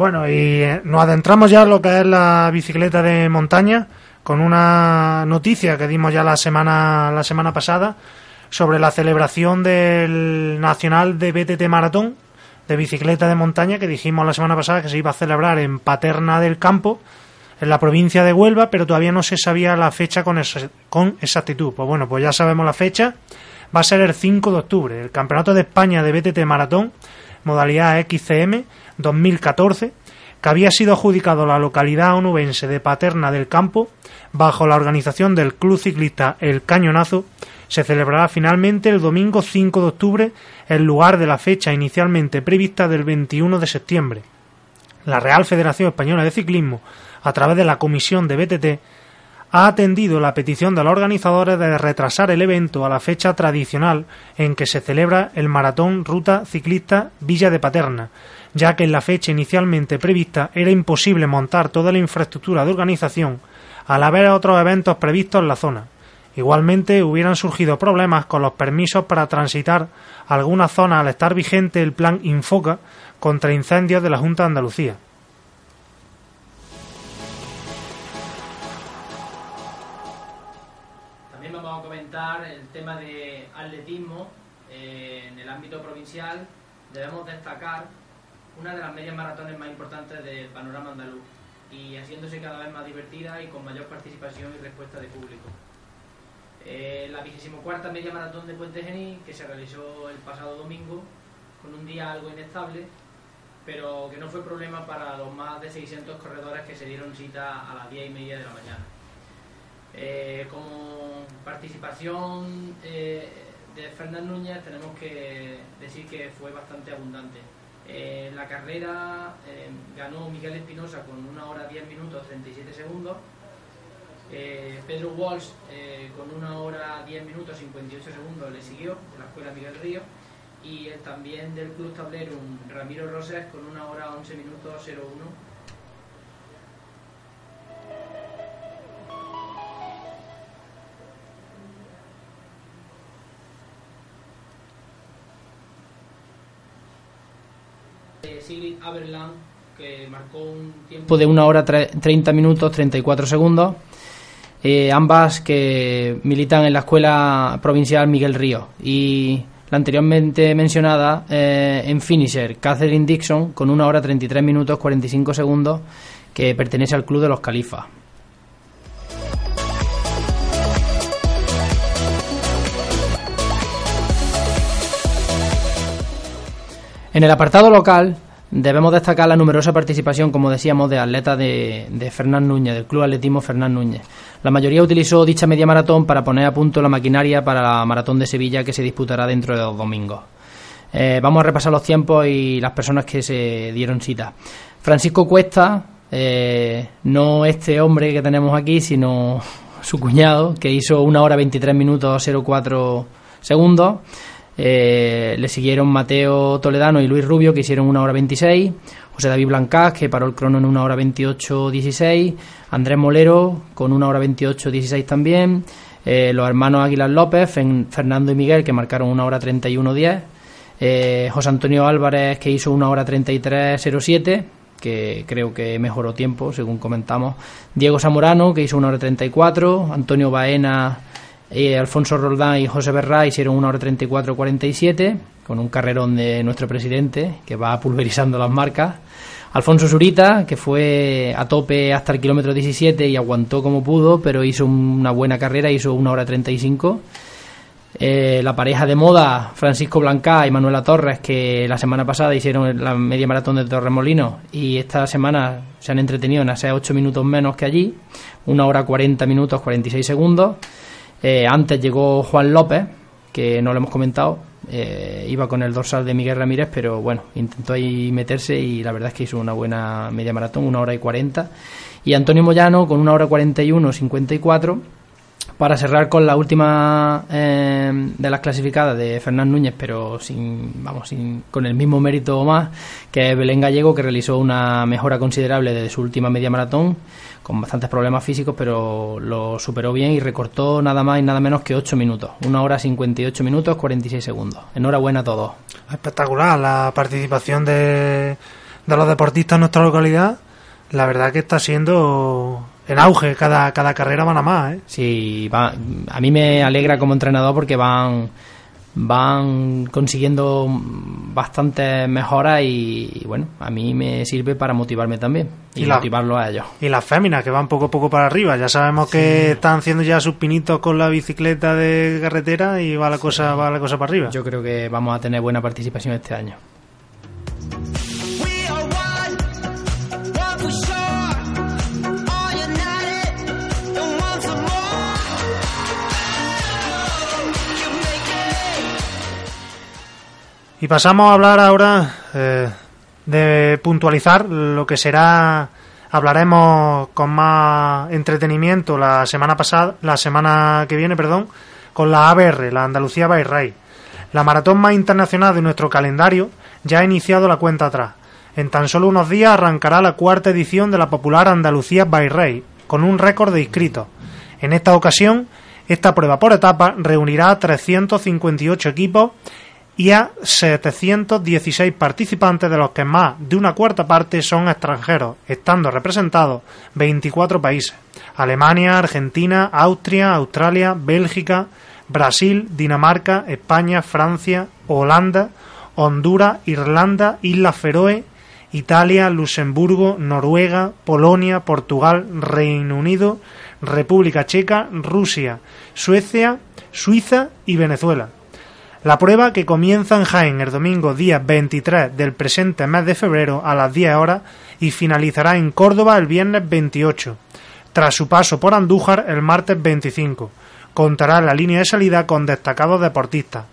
Speaker 2: Bueno, y eh, nos adentramos ya en lo que es la bicicleta de montaña con una noticia que dimos ya la semana la semana pasada sobre la celebración del Nacional de BTT Maratón de bicicleta de montaña que dijimos la semana pasada que se iba a celebrar en Paterna del Campo en la provincia de Huelva, pero todavía no se sabía la fecha con, con exactitud. Pues bueno, pues ya sabemos la fecha. Va a ser el 5 de octubre. El Campeonato de España de BTT Maratón, modalidad XCM 2014, que había sido adjudicado la localidad onubense de Paterna del Campo, bajo la organización del Club Ciclista El Cañonazo, se celebrará finalmente el domingo 5 de octubre en lugar de la fecha inicialmente prevista del 21 de septiembre. La Real Federación Española de Ciclismo, a través de la Comisión de BTT, ha atendido la petición de los organizadores de retrasar el evento a la fecha tradicional en que se celebra el maratón Ruta Ciclista Villa de Paterna, ya que en la fecha inicialmente prevista era imposible montar toda la infraestructura de organización al haber otros eventos previstos en la zona. Igualmente hubieran surgido problemas con los permisos para transitar algunas zonas al estar vigente el plan Infoca contra incendios de la Junta de Andalucía.
Speaker 3: También vamos a comentar el tema de atletismo eh, en el ámbito provincial. Debemos destacar una de las medias maratones más importantes del panorama andaluz y haciéndose cada vez más divertida y con mayor participación y respuesta de público. Eh, la 24 media maratón de Puente Genil, que se realizó el pasado domingo, con un día algo inestable, pero que no fue problema para los más de 600 corredores que se dieron cita a las 10 y media de la mañana. Eh, como participación eh, de Fernán Núñez tenemos que decir que fue bastante abundante. Eh, la carrera eh, ganó Miguel Espinosa con 1 hora 10 minutos 37 segundos. Eh, Pedro Walsh con 1 hora 10 minutos 58 segundos le siguió de la escuela Miguel Río. Y también del Club Tablero Ramiro Roses con 1 hora 11 minutos 01 Sigrid Aberland, que marcó un tiempo de 1 hora tre- 30 minutos 34 segundos. Eh, ambas que militan en la Escuela Provincial Miguel Río. Y la anteriormente mencionada eh, en finisher, Catherine Dixon, con 1 hora 33 minutos 45 segundos, que pertenece al Club de los Califas. En el apartado local debemos destacar la numerosa participación, como decíamos, de atletas de, Fernán Núñez, del Club Atletismo Fernán Núñez. La mayoría utilizó dicha media maratón para poner a punto la maquinaria para la maratón de Sevilla que se disputará dentro de dos domingos. Eh, vamos a repasar los tiempos y las personas que se dieron cita. Francisco Cuesta, eh, no este hombre que tenemos aquí, sino su cuñado, que hizo una hora 23 minutos 04 segundos. Eh, le siguieron Mateo Toledano y Luis Rubio, que hicieron una hora 26. José David Blancás, que paró el crono en una hora 28-16. Andrés Molero, con una hora 28-16 también. Eh, los hermanos Águilas López, Fernando y Miguel, que marcaron una hora 31-10. Eh, José Antonio Álvarez, que hizo una hora 33-07 que creo que mejoró tiempo, según comentamos. Diego Zamorano, que hizo una hora 34. Antonio Baena, eh, Alfonso Roldán y José Berra hicieron una hora 34-47, con un carrerón de nuestro presidente, que va pulverizando las marcas. Alfonso Zurita, que fue a tope hasta el kilómetro 17 y aguantó como pudo, pero hizo una buena carrera, hizo una hora 35. Eh, la pareja de moda, Francisco Blanca y Manuela Torres, que la semana pasada hicieron la media maratón de Torremolinos y esta semana se han entretenido en hacer 8 minutos menos que allí, una hora 40 minutos 46 segundos. Eh, antes llegó Juan López, que no lo hemos comentado, eh, iba con el dorsal de Miguel Ramírez, pero bueno, intentó ahí meterse y la verdad es que hizo una buena media maratón, una hora y 40. Y Antonio Moyano con una hora 41 54 para cerrar con la última eh, de las clasificadas de Fernán Núñez, pero sin, vamos, sin, con el mismo mérito o más, que es Belén Gallego, que realizó una mejora considerable desde su última media maratón, con bastantes problemas físicos, pero lo superó bien y recortó nada más y nada menos que 8 minutos, una hora 58 minutos 46 segundos. Enhorabuena a todos.
Speaker 2: Espectacular la participación de, de los deportistas en nuestra localidad. La verdad que está siendo en auge, cada, cada carrera van a más, ¿eh?
Speaker 3: Sí, va, a mí me alegra como entrenador porque van van consiguiendo bastantes mejoras y, y, bueno, a mí me sirve para motivarme también y,
Speaker 2: Y la-
Speaker 3: motivarlo a ellos.
Speaker 2: Y las féminas que van poco a poco para arriba. Ya sabemos que están haciendo ya sus pinitos con la bicicleta de carretera y va la cosa, va la cosa para arriba.
Speaker 3: Yo creo que vamos a tener buena participación este año.
Speaker 2: Y pasamos a hablar ahora eh, de puntualizar lo que será. Hablaremos con más entretenimiento la semana pasada, la semana que viene, perdón, con la ABR, la Andalucía by. La maratón más internacional de nuestro calendario ya ha iniciado la cuenta atrás. En tan solo unos días arrancará la cuarta edición de la popular Andalucía by con un récord de inscritos. En esta ocasión, esta prueba por etapa reunirá a 358 equipos y a 716 participantes, de los que más de una cuarta parte son extranjeros, estando representados 24 países: Alemania, Argentina, Austria, Australia, Bélgica, Brasil, Dinamarca, España, Francia, Holanda, Honduras, Irlanda, Islas Feroe, Italia, Luxemburgo, Noruega, Polonia, Portugal, Reino Unido, República Checa, Rusia, Suecia, Suiza y Venezuela. La prueba, que comienza en Jaén el domingo día 23 del presente mes de febrero a las 10 horas y finalizará en Córdoba el viernes 28, tras su paso por Andújar el martes 25. Contará la línea de salida con destacados deportistas.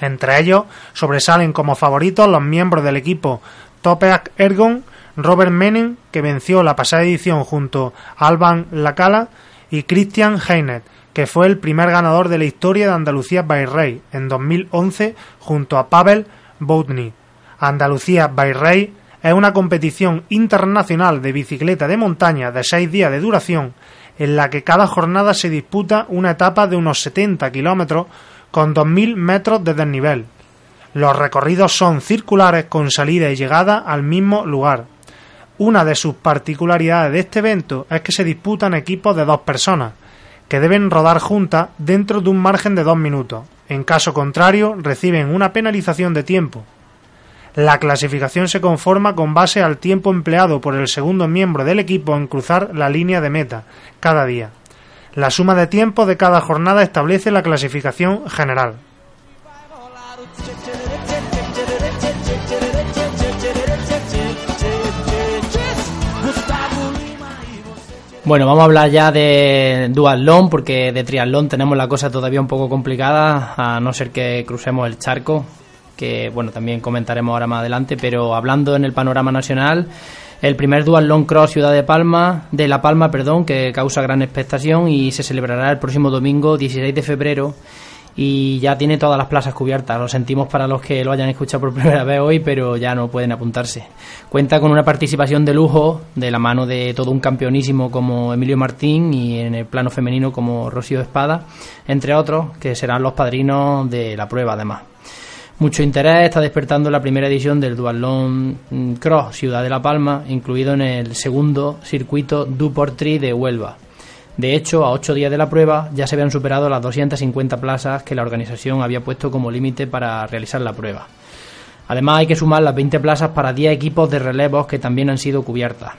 Speaker 2: Entre ellos sobresalen como favoritos los miembros del equipo Topeak Ergon, Robert Menem, que venció la pasada edición junto a Alban Lacala, y Christian Heinet, que fue el primer ganador de la historia de Andalucía by Rey en 2011 junto a Pavel Boutny. Andalucía by Rey es una competición internacional de bicicleta de montaña de seis días de duración en la que cada jornada se disputa una etapa de unos 70 kilómetros con 2.000 metros de desnivel. Los recorridos son circulares con salida y llegada al mismo lugar. Una de sus particularidades de este evento es que se disputan equipos de dos personas, que deben rodar juntas dentro de un margen de dos minutos. En caso contrario, reciben una penalización de tiempo. La clasificación se conforma con base al tiempo empleado por el segundo miembro del equipo en cruzar la línea de meta cada día. La suma de tiempo de cada jornada establece la clasificación general.
Speaker 3: Bueno, vamos a hablar ya de duatlón, porque de triatlón tenemos la cosa todavía un poco complicada, a no ser que crucemos el charco, que bueno, también comentaremos ahora más adelante, pero hablando en el panorama nacional, el primer duatlón cross Ciudad de Palma, de La Palma, perdón, que causa gran expectación y se celebrará el próximo domingo 16 de febrero y ya tiene todas las plazas cubiertas. Lo sentimos para los que lo hayan escuchado por primera vez hoy, pero ya no pueden apuntarse. Cuenta con una participación de lujo de la mano de todo un campeonísimo como Emilio Martín y en el plano femenino como Rocío Espada, entre otros, que serán los padrinos de la prueba además. Mucho interés está despertando la primera edición del Duatlón mm, Cross Ciudad de La Palma, incluido en el segundo circuito Duportri de Huelva. De hecho, a ocho días de la prueba ya se habían superado las 250 plazas que la organización había puesto como límite para realizar la prueba. Además, hay que sumar las 20 plazas para 10 equipos de relevos que también han sido cubiertas.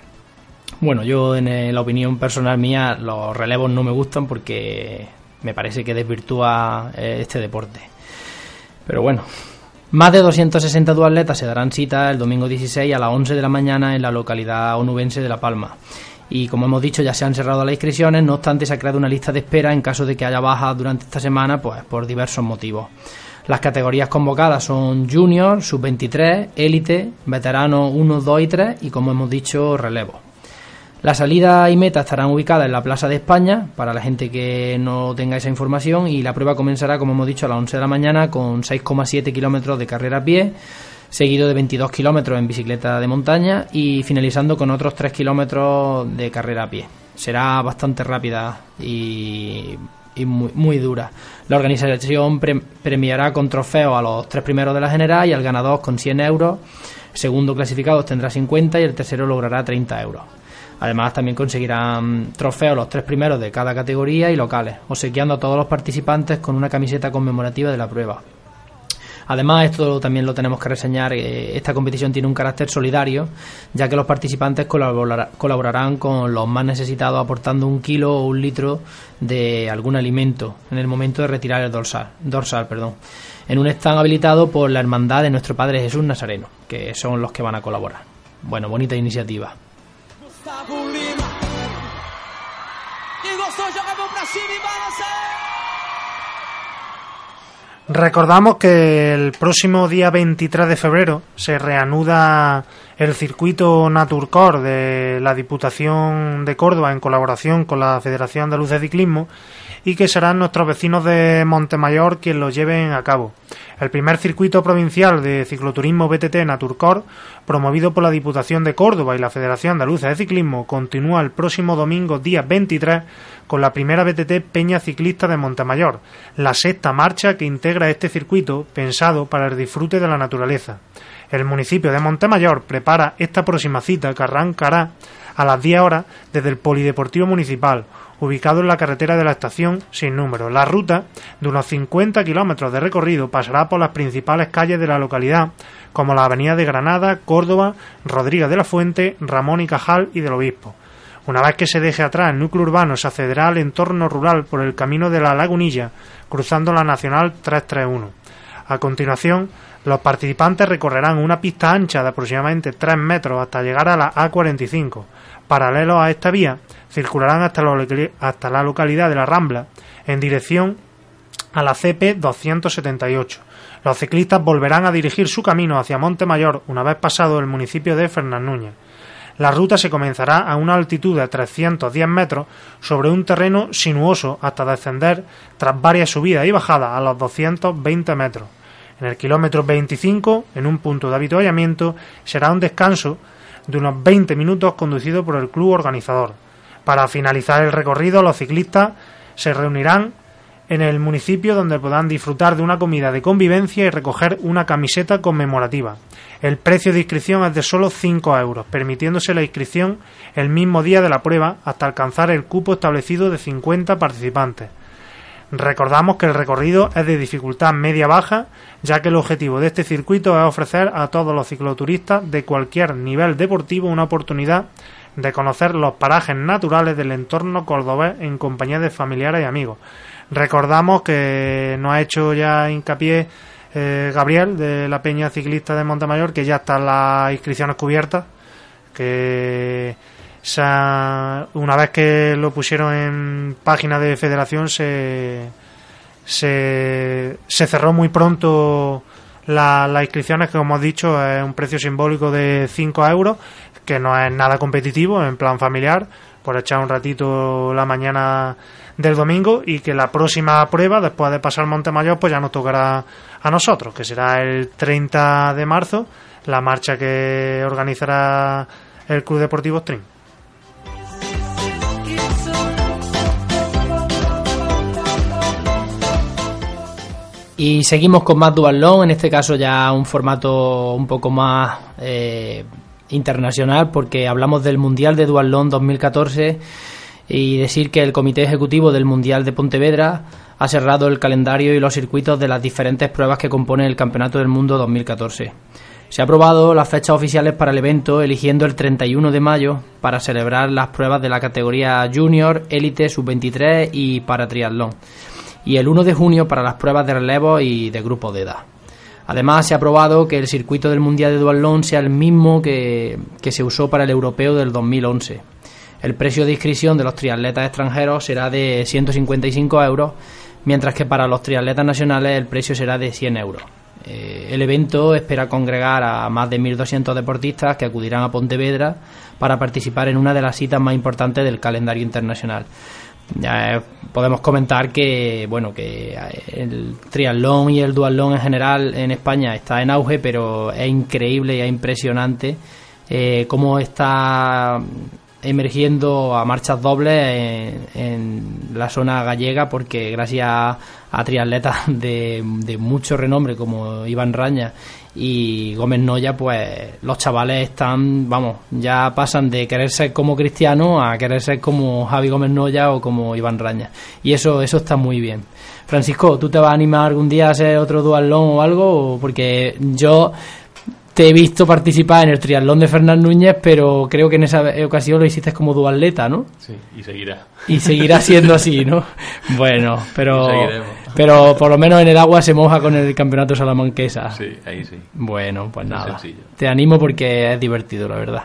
Speaker 3: Bueno, yo en la opinión personal mía, los relevos no me gustan porque me parece que desvirtúa eh, este deporte. Pero bueno, más de 260 duatletas se darán cita el domingo 16 a las 11 de la mañana en la localidad onubense de La Palma y como hemos dicho ya se han cerrado las inscripciones, no obstante se ha creado una lista de espera en caso de que haya bajas durante esta semana, pues por diversos motivos. Las categorías convocadas son Junior, Sub-23, Élite, Veterano 1, 2 y 3 y como hemos dicho, Relevo. La salida y meta estarán ubicadas en la Plaza de España, para la gente que no tenga esa información, y la prueba comenzará, como hemos dicho, a las 11 de la mañana con 6,7 kilómetros de carrera a pie, seguido de 22 kilómetros en bicicleta de montaña y finalizando con otros 3 kilómetros de carrera a pie. Será bastante rápida y, muy, dura. La organización pre premiará con trofeo a los tres primeros de la general y al ganador con 100 euros. Segundo clasificado tendrá 50 y el tercero logrará 30 euros. Además, también conseguirán trofeos los tres primeros de cada categoría y locales, obsequiando a todos los participantes con una camiseta conmemorativa de la prueba. Además, esto también lo tenemos que reseñar, eh, esta competición tiene un carácter solidario, ya que los participantes colaborarán con los más necesitados aportando un kilo o un litro de algún alimento en el momento de retirar el dorsal, dorsal perdón, en un stand habilitado por la Hermandad de Nuestro Padre Jesús Nazareno, que son los que van a colaborar. Bueno, bonita iniciativa.
Speaker 2: Recordamos que el próximo día 23 de febrero se reanuda el circuito Naturcor de la Diputación de Córdoba en colaboración con la Federación Andaluz de Ciclismo y que serán nuestros vecinos de Montemayor quienes lo lleven a cabo. El primer circuito provincial de cicloturismo BTT Naturcor, promovido por la Diputación de Córdoba y la Federación Andaluza de Ciclismo, continúa el próximo domingo día 23 con la primera BTT Peña Ciclista de Montemayor, la sexta marcha que integra este circuito pensado para el disfrute de la naturaleza. El municipio de Montemayor prepara esta próxima cita que arrancará a las 10 horas desde el Polideportivo Municipal, ubicado en la carretera de la estación sin número. La ruta, de unos 50 kilómetros de recorrido, pasará por las principales calles de la localidad, como la Avenida de Granada, Córdoba, Rodríguez de la Fuente, Ramón y Cajal y del Obispo Una vez que se deje atrás el núcleo urbano, se accederá al entorno rural por el camino de la Lagunilla, cruzando la Nacional 331. A continuación, los participantes recorrerán una pista ancha de aproximadamente 3 metros hasta llegar a la A45. Paralelos a esta vía, circularán hasta, la localidad de La Rambla, en dirección a la CP 278. Los ciclistas volverán a dirigir su camino hacia Montemayor una vez pasado el municipio de Fernandúñez. La ruta se comenzará a una altitud de 310 metros sobre un terreno sinuoso hasta descender tras varias subidas y bajadas a los 220 metros. En el kilómetro 25, en un punto de avituallamiento, será un descanso de unos 20 minutos conducido por el club organizador. Para finalizar el recorrido, los ciclistas se reunirán en el municipio donde podrán disfrutar de una comida de convivencia y recoger una camiseta conmemorativa. El precio de inscripción es de solo 5 euros, permitiéndose la inscripción el mismo día de la prueba hasta alcanzar el cupo establecido de 50 participantes. Recordamos que el recorrido es de dificultad media-baja, ya que el objetivo de este circuito es ofrecer a todos los cicloturistas de cualquier nivel deportivo una oportunidad de conocer los parajes naturales del entorno cordobés en compañía de familiares y amigos. Recordamos que nos ha hecho ya hincapié eh, Gabriel de la Peña Ciclista de Montemayor que ya están las inscripciones cubiertas, que se una vez que lo pusieron en página de federación se, se, cerró muy pronto la- las inscripciones que como hemos dicho es un precio simbólico de 5 euros que no es nada competitivo en plan familiar por echar un ratito la mañana del domingo y que la próxima prueba después de pasar Montemayor pues ya nos tocará a nosotros que será el 30 de marzo la marcha que organizará el Club Deportivo Stream
Speaker 3: Y seguimos con más Dual en este caso ya un formato un poco más eh, internacional, porque hablamos del Mundial de Dual 2014 y decir que el Comité Ejecutivo del Mundial de Pontevedra ha cerrado el calendario y los circuitos de las diferentes pruebas que componen el Campeonato del Mundo 2014. Se ha aprobado las fechas oficiales para el evento, eligiendo el 31 de mayo para celebrar las pruebas de la categoría Junior, Élite, Sub-23 y para triatlón y el 1 de junio para las pruebas de relevo y de grupo de edad. Además, se ha aprobado que el circuito del Mundial de Duatlón sea el mismo que, que se usó para el europeo del 2011. El precio de inscripción de los triatletas extranjeros será de 155 euros, mientras que para los triatletas nacionales el precio será de 100 euros. Eh, el evento espera congregar a más de 1.200 deportistas que acudirán a Pontevedra para participar en una de las citas más importantes del calendario internacional. Ya eh, podemos comentar que bueno que eh, el triatlón y el duatlón en general en España está en auge, pero es increíble y es impresionante eh, cómo está emergiendo a marchas dobles en, la zona gallega, porque gracias a, triatletas de, de mucho renombre como Iván Raña y Gómez Noya, pues los chavales están, vamos, ya pasan de querer ser como Cristiano a querer ser como Javi Gómez Noya o como Iván Raña. Y eso, eso está muy bien. Francisco, ¿tú te vas a animar algún día a hacer otro duatlón o algo? Porque yo te he visto participar en el triatlón de Fernán Núñez, pero creo que en esa ocasión lo hiciste como duatleta, ¿no?
Speaker 4: Sí, y seguirá.
Speaker 3: Y seguirá siendo así, ¿no? Bueno, pero, pero por lo menos en el agua se moja con el campeonato salamanquesa.
Speaker 4: Sí, ahí sí.
Speaker 3: Bueno, pues
Speaker 4: Muy
Speaker 3: nada.
Speaker 4: sencillo.
Speaker 3: Te animo porque es divertido, la verdad.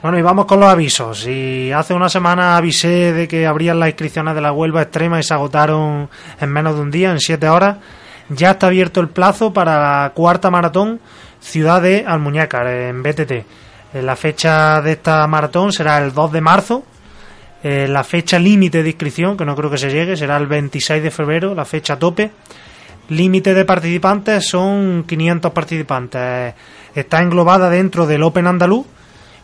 Speaker 2: Bueno, y vamos con los avisos. Y hace una semana avisé de que abrían las inscripciones de la Huelva Extrema y se agotaron en menos de un día, en siete horas. Ya está abierto el plazo para la cuarta maratón Ciudad de Almuñécar, en BTT. Eh, La fecha de esta maratón será el 2 de marzo. Eh, la fecha límite de inscripción, que no creo que se llegue, será el 26 de febrero, la fecha tope. Límite de participantes son 500 participantes. Está englobada dentro del Open Andaluz,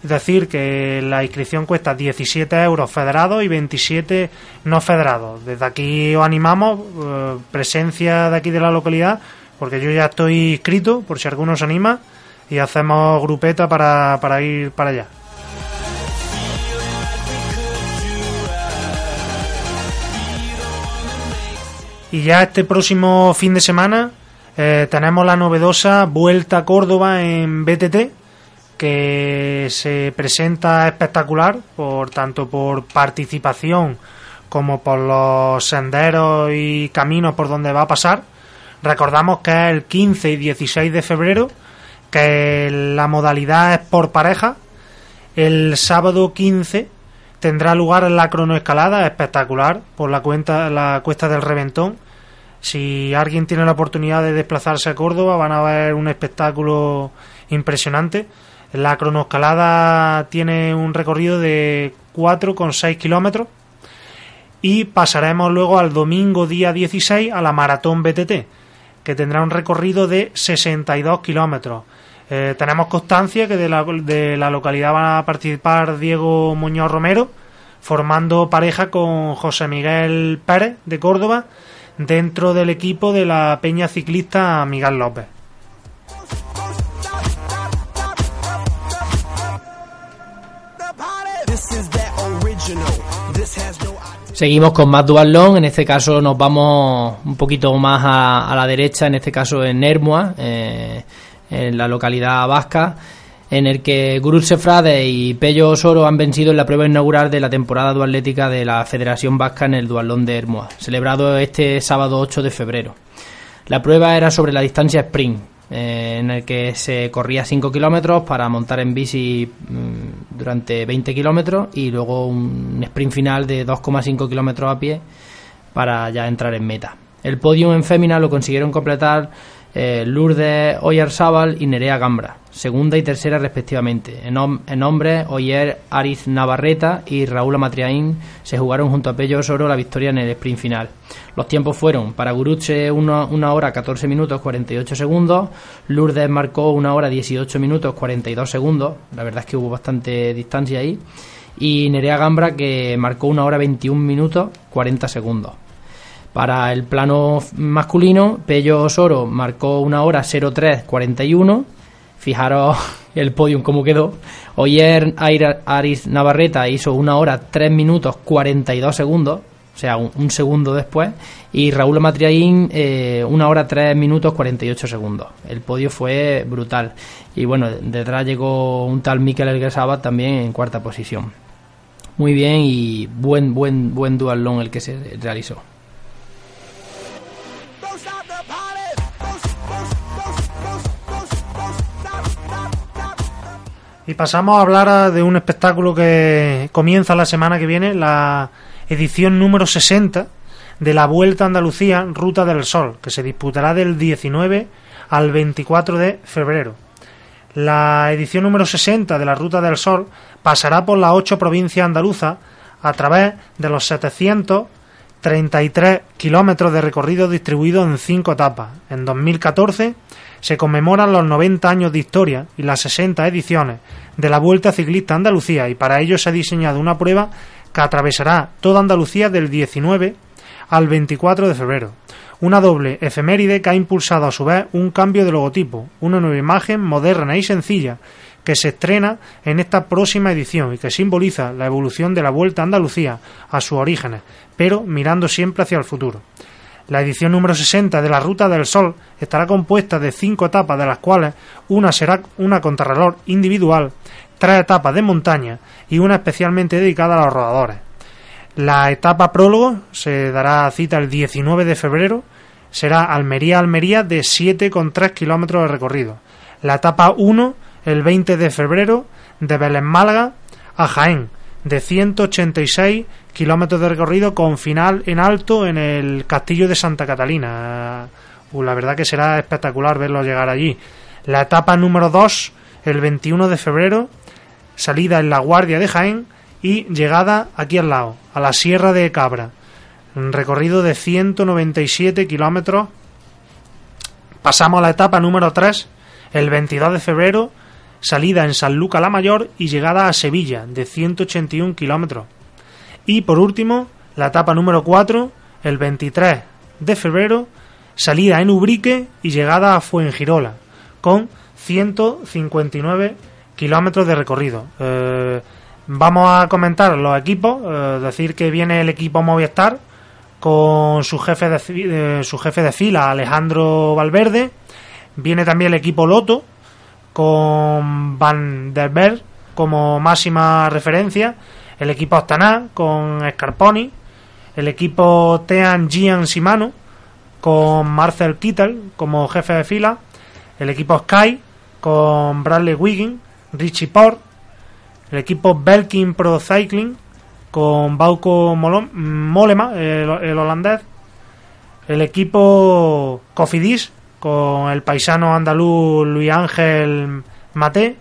Speaker 2: es decir, que la inscripción cuesta 17 euros federados y 27 no federados. Desde aquí os animamos, eh, presencia de aquí de la localidad, porque yo ya estoy inscrito, por si alguno se anima, y hacemos grupeta para, para ir para allá. Y ya este próximo fin de semana Eh, tenemos la novedosa Vuelta a Córdoba en BTT, que se presenta espectacular, por tanto por participación como por los senderos y caminos por donde va a pasar. Recordamos que es el 15 y 16 de febrero, que la modalidad es por pareja. El sábado 15 tendrá lugar la cronoescalada espectacular por la cuenta la cuesta del Reventón. Si alguien tiene la oportunidad de desplazarse a Córdoba, van a ver un espectáculo impresionante. La cronoescalada tiene un recorrido de 4,6 kilómetros y pasaremos luego al domingo día 16 a la maratón BTT, que tendrá un recorrido de 62 kilómetros. Eh, tenemos constancia que de la, de la localidad van a participar Diego Muñoz Romero, formando pareja con José Miguel Pérez de Córdoba, dentro del equipo de la peña ciclista Miguel López.
Speaker 3: Seguimos con más duatlón, en este caso nos vamos un poquito más a, la derecha, en este caso en Hermua, eh, en la localidad vasca, en el que Gurut Sefrade y Pello Osoro han vencido en la prueba inaugural de la temporada duatlética de la Federación Vasca en el duatlón de Hermua, celebrado este sábado 8 de febrero. La prueba era sobre la distancia sprint, eh, en el que se corría 5 kilómetros para montar en bici mm, durante 20 kilómetros y luego un sprint final de 2,5 kilómetros a pie para ya entrar en meta. El podium en fémina lo consiguieron completar eh, Lourdes Oyarzábal y Nerea Gambra, segunda y tercera respectivamente. En, en hombres, Oyer Ariz Navarreta y Raúl Amatriaín se jugaron junto a Pello Osoro la victoria en el sprint final. Los tiempos fueron para Guruche 1 hora 14 minutos 48 segundos, Lourdes marcó 1 hora 18 minutos 42 segundos, la verdad es que hubo bastante distancia ahí, y Nerea Gambra que marcó 1 hora 21 minutos 40 segundos. Para el plano masculino, Pello Osoro marcó una hora 03.41. Fijaros el podium cómo quedó. Oyer Aris Navarreta hizo una hora 3 minutos 42 segundos, o sea, un, un segundo después. Y Raúl Matriaín, eh, una hora 3 minutos 48 segundos. El podio fue brutal. Y bueno, detrás llegó un tal Mikel Elguesaba también en cuarta posición. Muy bien y buen, buen, buen dualón el que se realizó.
Speaker 2: Y pasamos a hablar de un espectáculo que comienza la semana que viene, la edición número 60 de la Vuelta a Andalucía Ruta del Sol, que se disputará del 19 al 24 de febrero. La edición número 60 de la Ruta del Sol pasará por las ocho provincias andaluzas a través de los 733 kilómetros de recorrido distribuidos en cinco etapas. En 2014 se conmemoran los 90 años de historia y las 60 ediciones de la Vuelta Ciclista Andalucía y para ello se ha diseñado una prueba que atravesará toda Andalucía del 19 al 24 de febrero. Una doble efeméride que ha impulsado a su vez un cambio de logotipo, una nueva imagen moderna y sencilla que se estrena en esta próxima edición y que simboliza la evolución de la Vuelta a Andalucía a sus orígenes, pero mirando siempre hacia el futuro. La edición número 60 de la Ruta del Sol estará compuesta de cinco etapas, de las cuales una será una contrarreloj individual, tres etapas de montaña y una especialmente dedicada a los rodadores. La etapa prólogo se dará cita el 19 de febrero, será Almería-Almería de 7,3 kilómetros de recorrido. La etapa 1 el 20 de febrero de Belén-Málaga a Jaén de 186 kilómetros de recorrido con final en alto en el castillo de Santa Catalina. Uh, la verdad que será espectacular verlo llegar allí. La etapa número 2 el 21 de febrero, salida en la Guardia de Jaén y llegada aquí al lado, a la Sierra de Cabra. Recorrido de 197 kilómetros. Pasamos a la etapa número 3, el 22 de febrero, salida en San Luca la Mayor y llegada a Sevilla, de 181 kilómetros. Y por último, la etapa número 4, el 23 de febrero, salida en Ubrique y llegada a Fuengirola, con 159 kilómetros de recorrido. Eh, vamos a comentar los equipos, eh, decir que viene el equipo Movistar con su jefe de, eh, su jefe de fila, Alejandro Valverde. Viene también el equipo Loto, con Van der Berg como máxima referencia. El equipo Astana, con Scarponi. El equipo Tean Gian Shimano, con Marcel Kittel como jefe de fila. El equipo Sky, con Bradley Wiggin, Richie Port. El equipo Belkin Pro Cycling, con Bauco Molema, el, el holandés. El equipo Cofidis, con el paisano andaluz Luis Ángel Mate.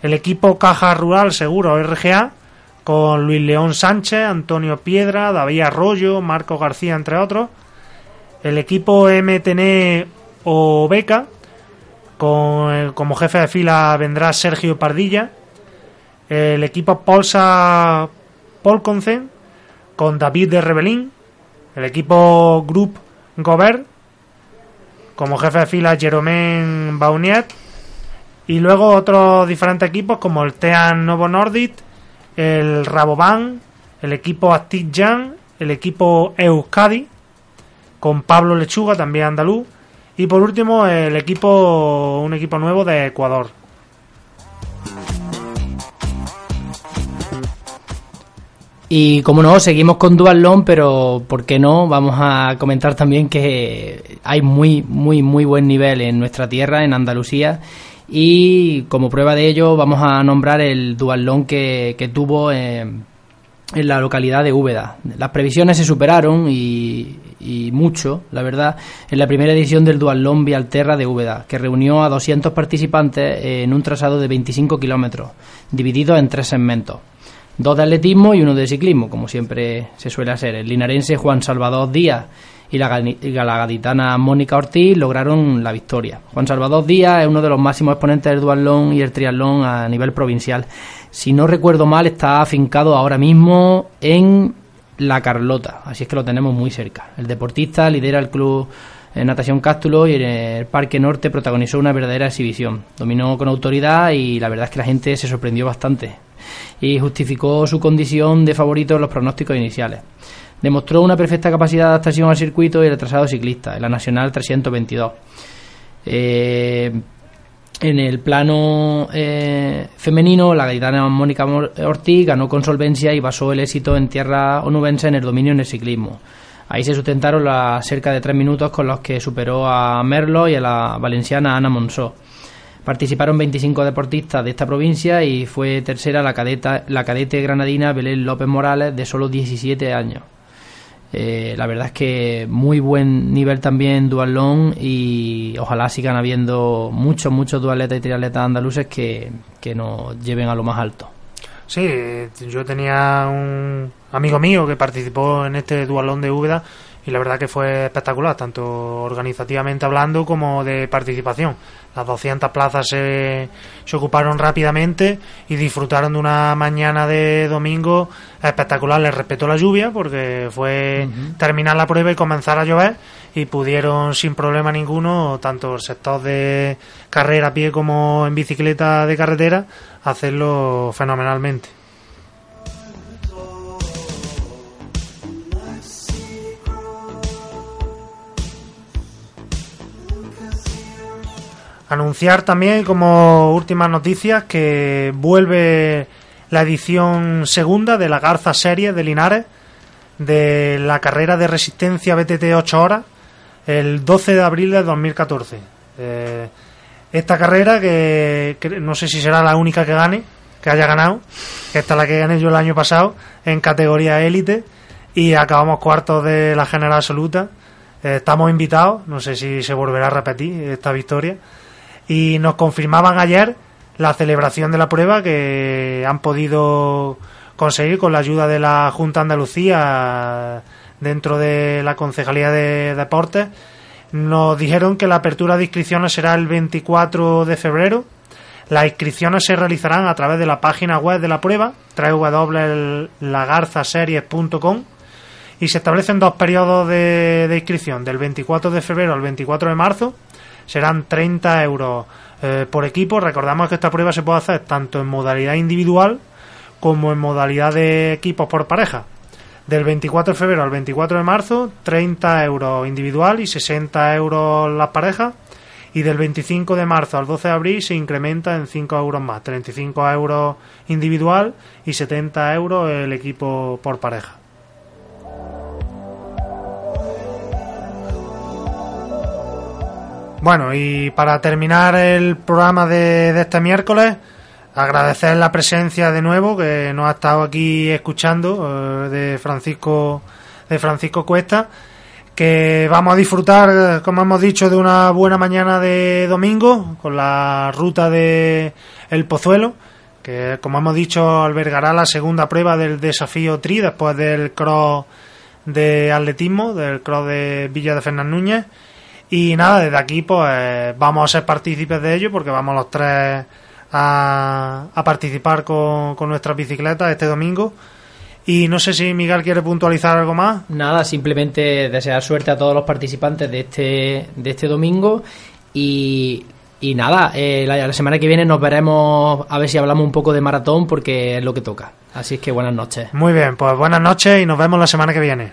Speaker 2: El equipo Caja Rural Seguro RGA, con Luis León Sánchez, Antonio Piedra, David Arroyo, Marco García, entre otros. El equipo MTN Obeca, con el- como jefe de fila vendrá Sergio Pardilla. El equipo Polsa Polconce, con David de Rebelín. El equipo Group Gobert, como jefe de fila Jeromén Bauniet. Y luego otros diferentes equipos como el Tean Novo Nordic, el Rabobank, el equipo Actic Jan, el equipo Euskadi, con Pablo Lechuga, también andaluz. Y por último, el equipo, un equipo nuevo de Ecuador.
Speaker 3: Y como no, seguimos con Dualón, pero ¿por qué no? Vamos a comentar también que hay muy, muy, muy buen nivel en nuestra tierra, en Andalucía. Y como prueba de ello, vamos a nombrar el Dualón que, que tuvo en, la localidad de Úbeda. Las previsiones se superaron y, y mucho, la verdad, en la primera edición del Dualón Vialterra de Úbeda, que reunió a 200 participantes en un trazado de 25 kilómetros, dividido en tres segmentos. Dos de atletismo y uno de ciclismo, como siempre se suele hacer. El linarense Juan Salvador Díaz y la, y la gaditana Mónica Ortiz lograron la victoria. Juan Salvador Díaz es uno de los máximos exponentes del duatlón y el triatlón a nivel provincial. Si no recuerdo mal, está afincado ahora mismo en La Carlota, así es que lo tenemos muy cerca. El deportista lidera el club en Natación Cástulo y en el Parque Norte protagonizó una verdadera exhibición. Dominó con autoridad y la verdad es que la gente se sorprendió bastante y justificó su condición de favorito en los pronósticos iniciales. Demostró una perfecta capacidad de adaptación al circuito y el retrasado ciclista, en la Nacional 322. Eh, en el plano eh, femenino, la gaditana Mónica Ortiz ganó con solvencia y basó el éxito en tierra onubense en el dominio en el ciclismo. Ahí se sustentaron las cerca de tres minutos con los que superó a Merlo y a la valenciana Ana Monsó. Participaron 25 deportistas de esta provincia y fue tercera la, cadeta, la cadete granadina Belén López Morales de solo 17 años. Eh, la verdad es que muy buen nivel también dualón y ojalá sigan habiendo muchos, muchos dualetas y triatletas andaluces que, que nos lleven a lo más alto.
Speaker 2: Sí, yo tenía un amigo mío que participó en este dualón de Úbeda y la verdad que fue espectacular, tanto organizativamente hablando como de participación. Las 200 plazas se, se ocuparon rápidamente y disfrutaron de una mañana de domingo espectacular. Les respetó la lluvia porque fue terminar la prueba y comenzar a llover y pudieron sin problema ninguno, tanto el sector de carrera a pie como en bicicleta de carretera, hacerlo fenomenalmente. Anunciar también como últimas noticias que vuelve la edición segunda de la Garza Series de Linares de la carrera de resistencia BTT 8 horas el 12 de abril de 2014. Eh, esta carrera que, no sé si será la única que gane, que haya ganado, esta es la que gané yo el año pasado en categoría élite y acabamos cuartos de la general absoluta. Eh, estamos invitados, no sé si se volverá a repetir esta victoria y nos confirmaban ayer la celebración de la prueba que han podido conseguir con la ayuda de la Junta Andalucía dentro de la Concejalía de Deportes. Nos dijeron que la apertura de inscripciones será el 24 de febrero. Las inscripciones se realizarán a través de la página web de la prueba, www.lagarzaseries.com y se establecen dos periodos de, de inscripción, del 24 de febrero al 24 de marzo. Serán 30 euros eh, por equipo. Recordamos que esta prueba se puede hacer tanto en modalidad individual como en modalidad de equipos por pareja. Del 24 de febrero al 24 de marzo, 30 euros individual y 60 euros las parejas. Y del 25 de marzo al 12 de abril se incrementa en 5 euros más, 35 euros individual y 70 euros el equipo por pareja. Bueno, y para terminar el programa de, este miércoles, agradecer la presencia de nuevo que nos ha estado aquí escuchando eh, de Francisco de Francisco Cuesta que vamos a disfrutar como hemos dicho de una buena mañana de domingo con la ruta de El Pozuelo que como hemos dicho albergará la segunda prueba del desafío tri después del cross de atletismo del cross de Villa de Fernán Núñez y nada desde aquí pues vamos a ser partícipes de ello porque vamos los tres a, a participar con, con nuestras bicicletas este domingo. Y no sé si Miguel quiere puntualizar algo más.
Speaker 3: Nada, simplemente desear suerte a todos los participantes de este, de este domingo y, y nada, eh, la, la semana que viene nos veremos a ver si hablamos un poco de maratón porque es lo que toca. Así es que buenas noches.
Speaker 2: Muy bien, pues buenas noches y nos vemos la semana que viene.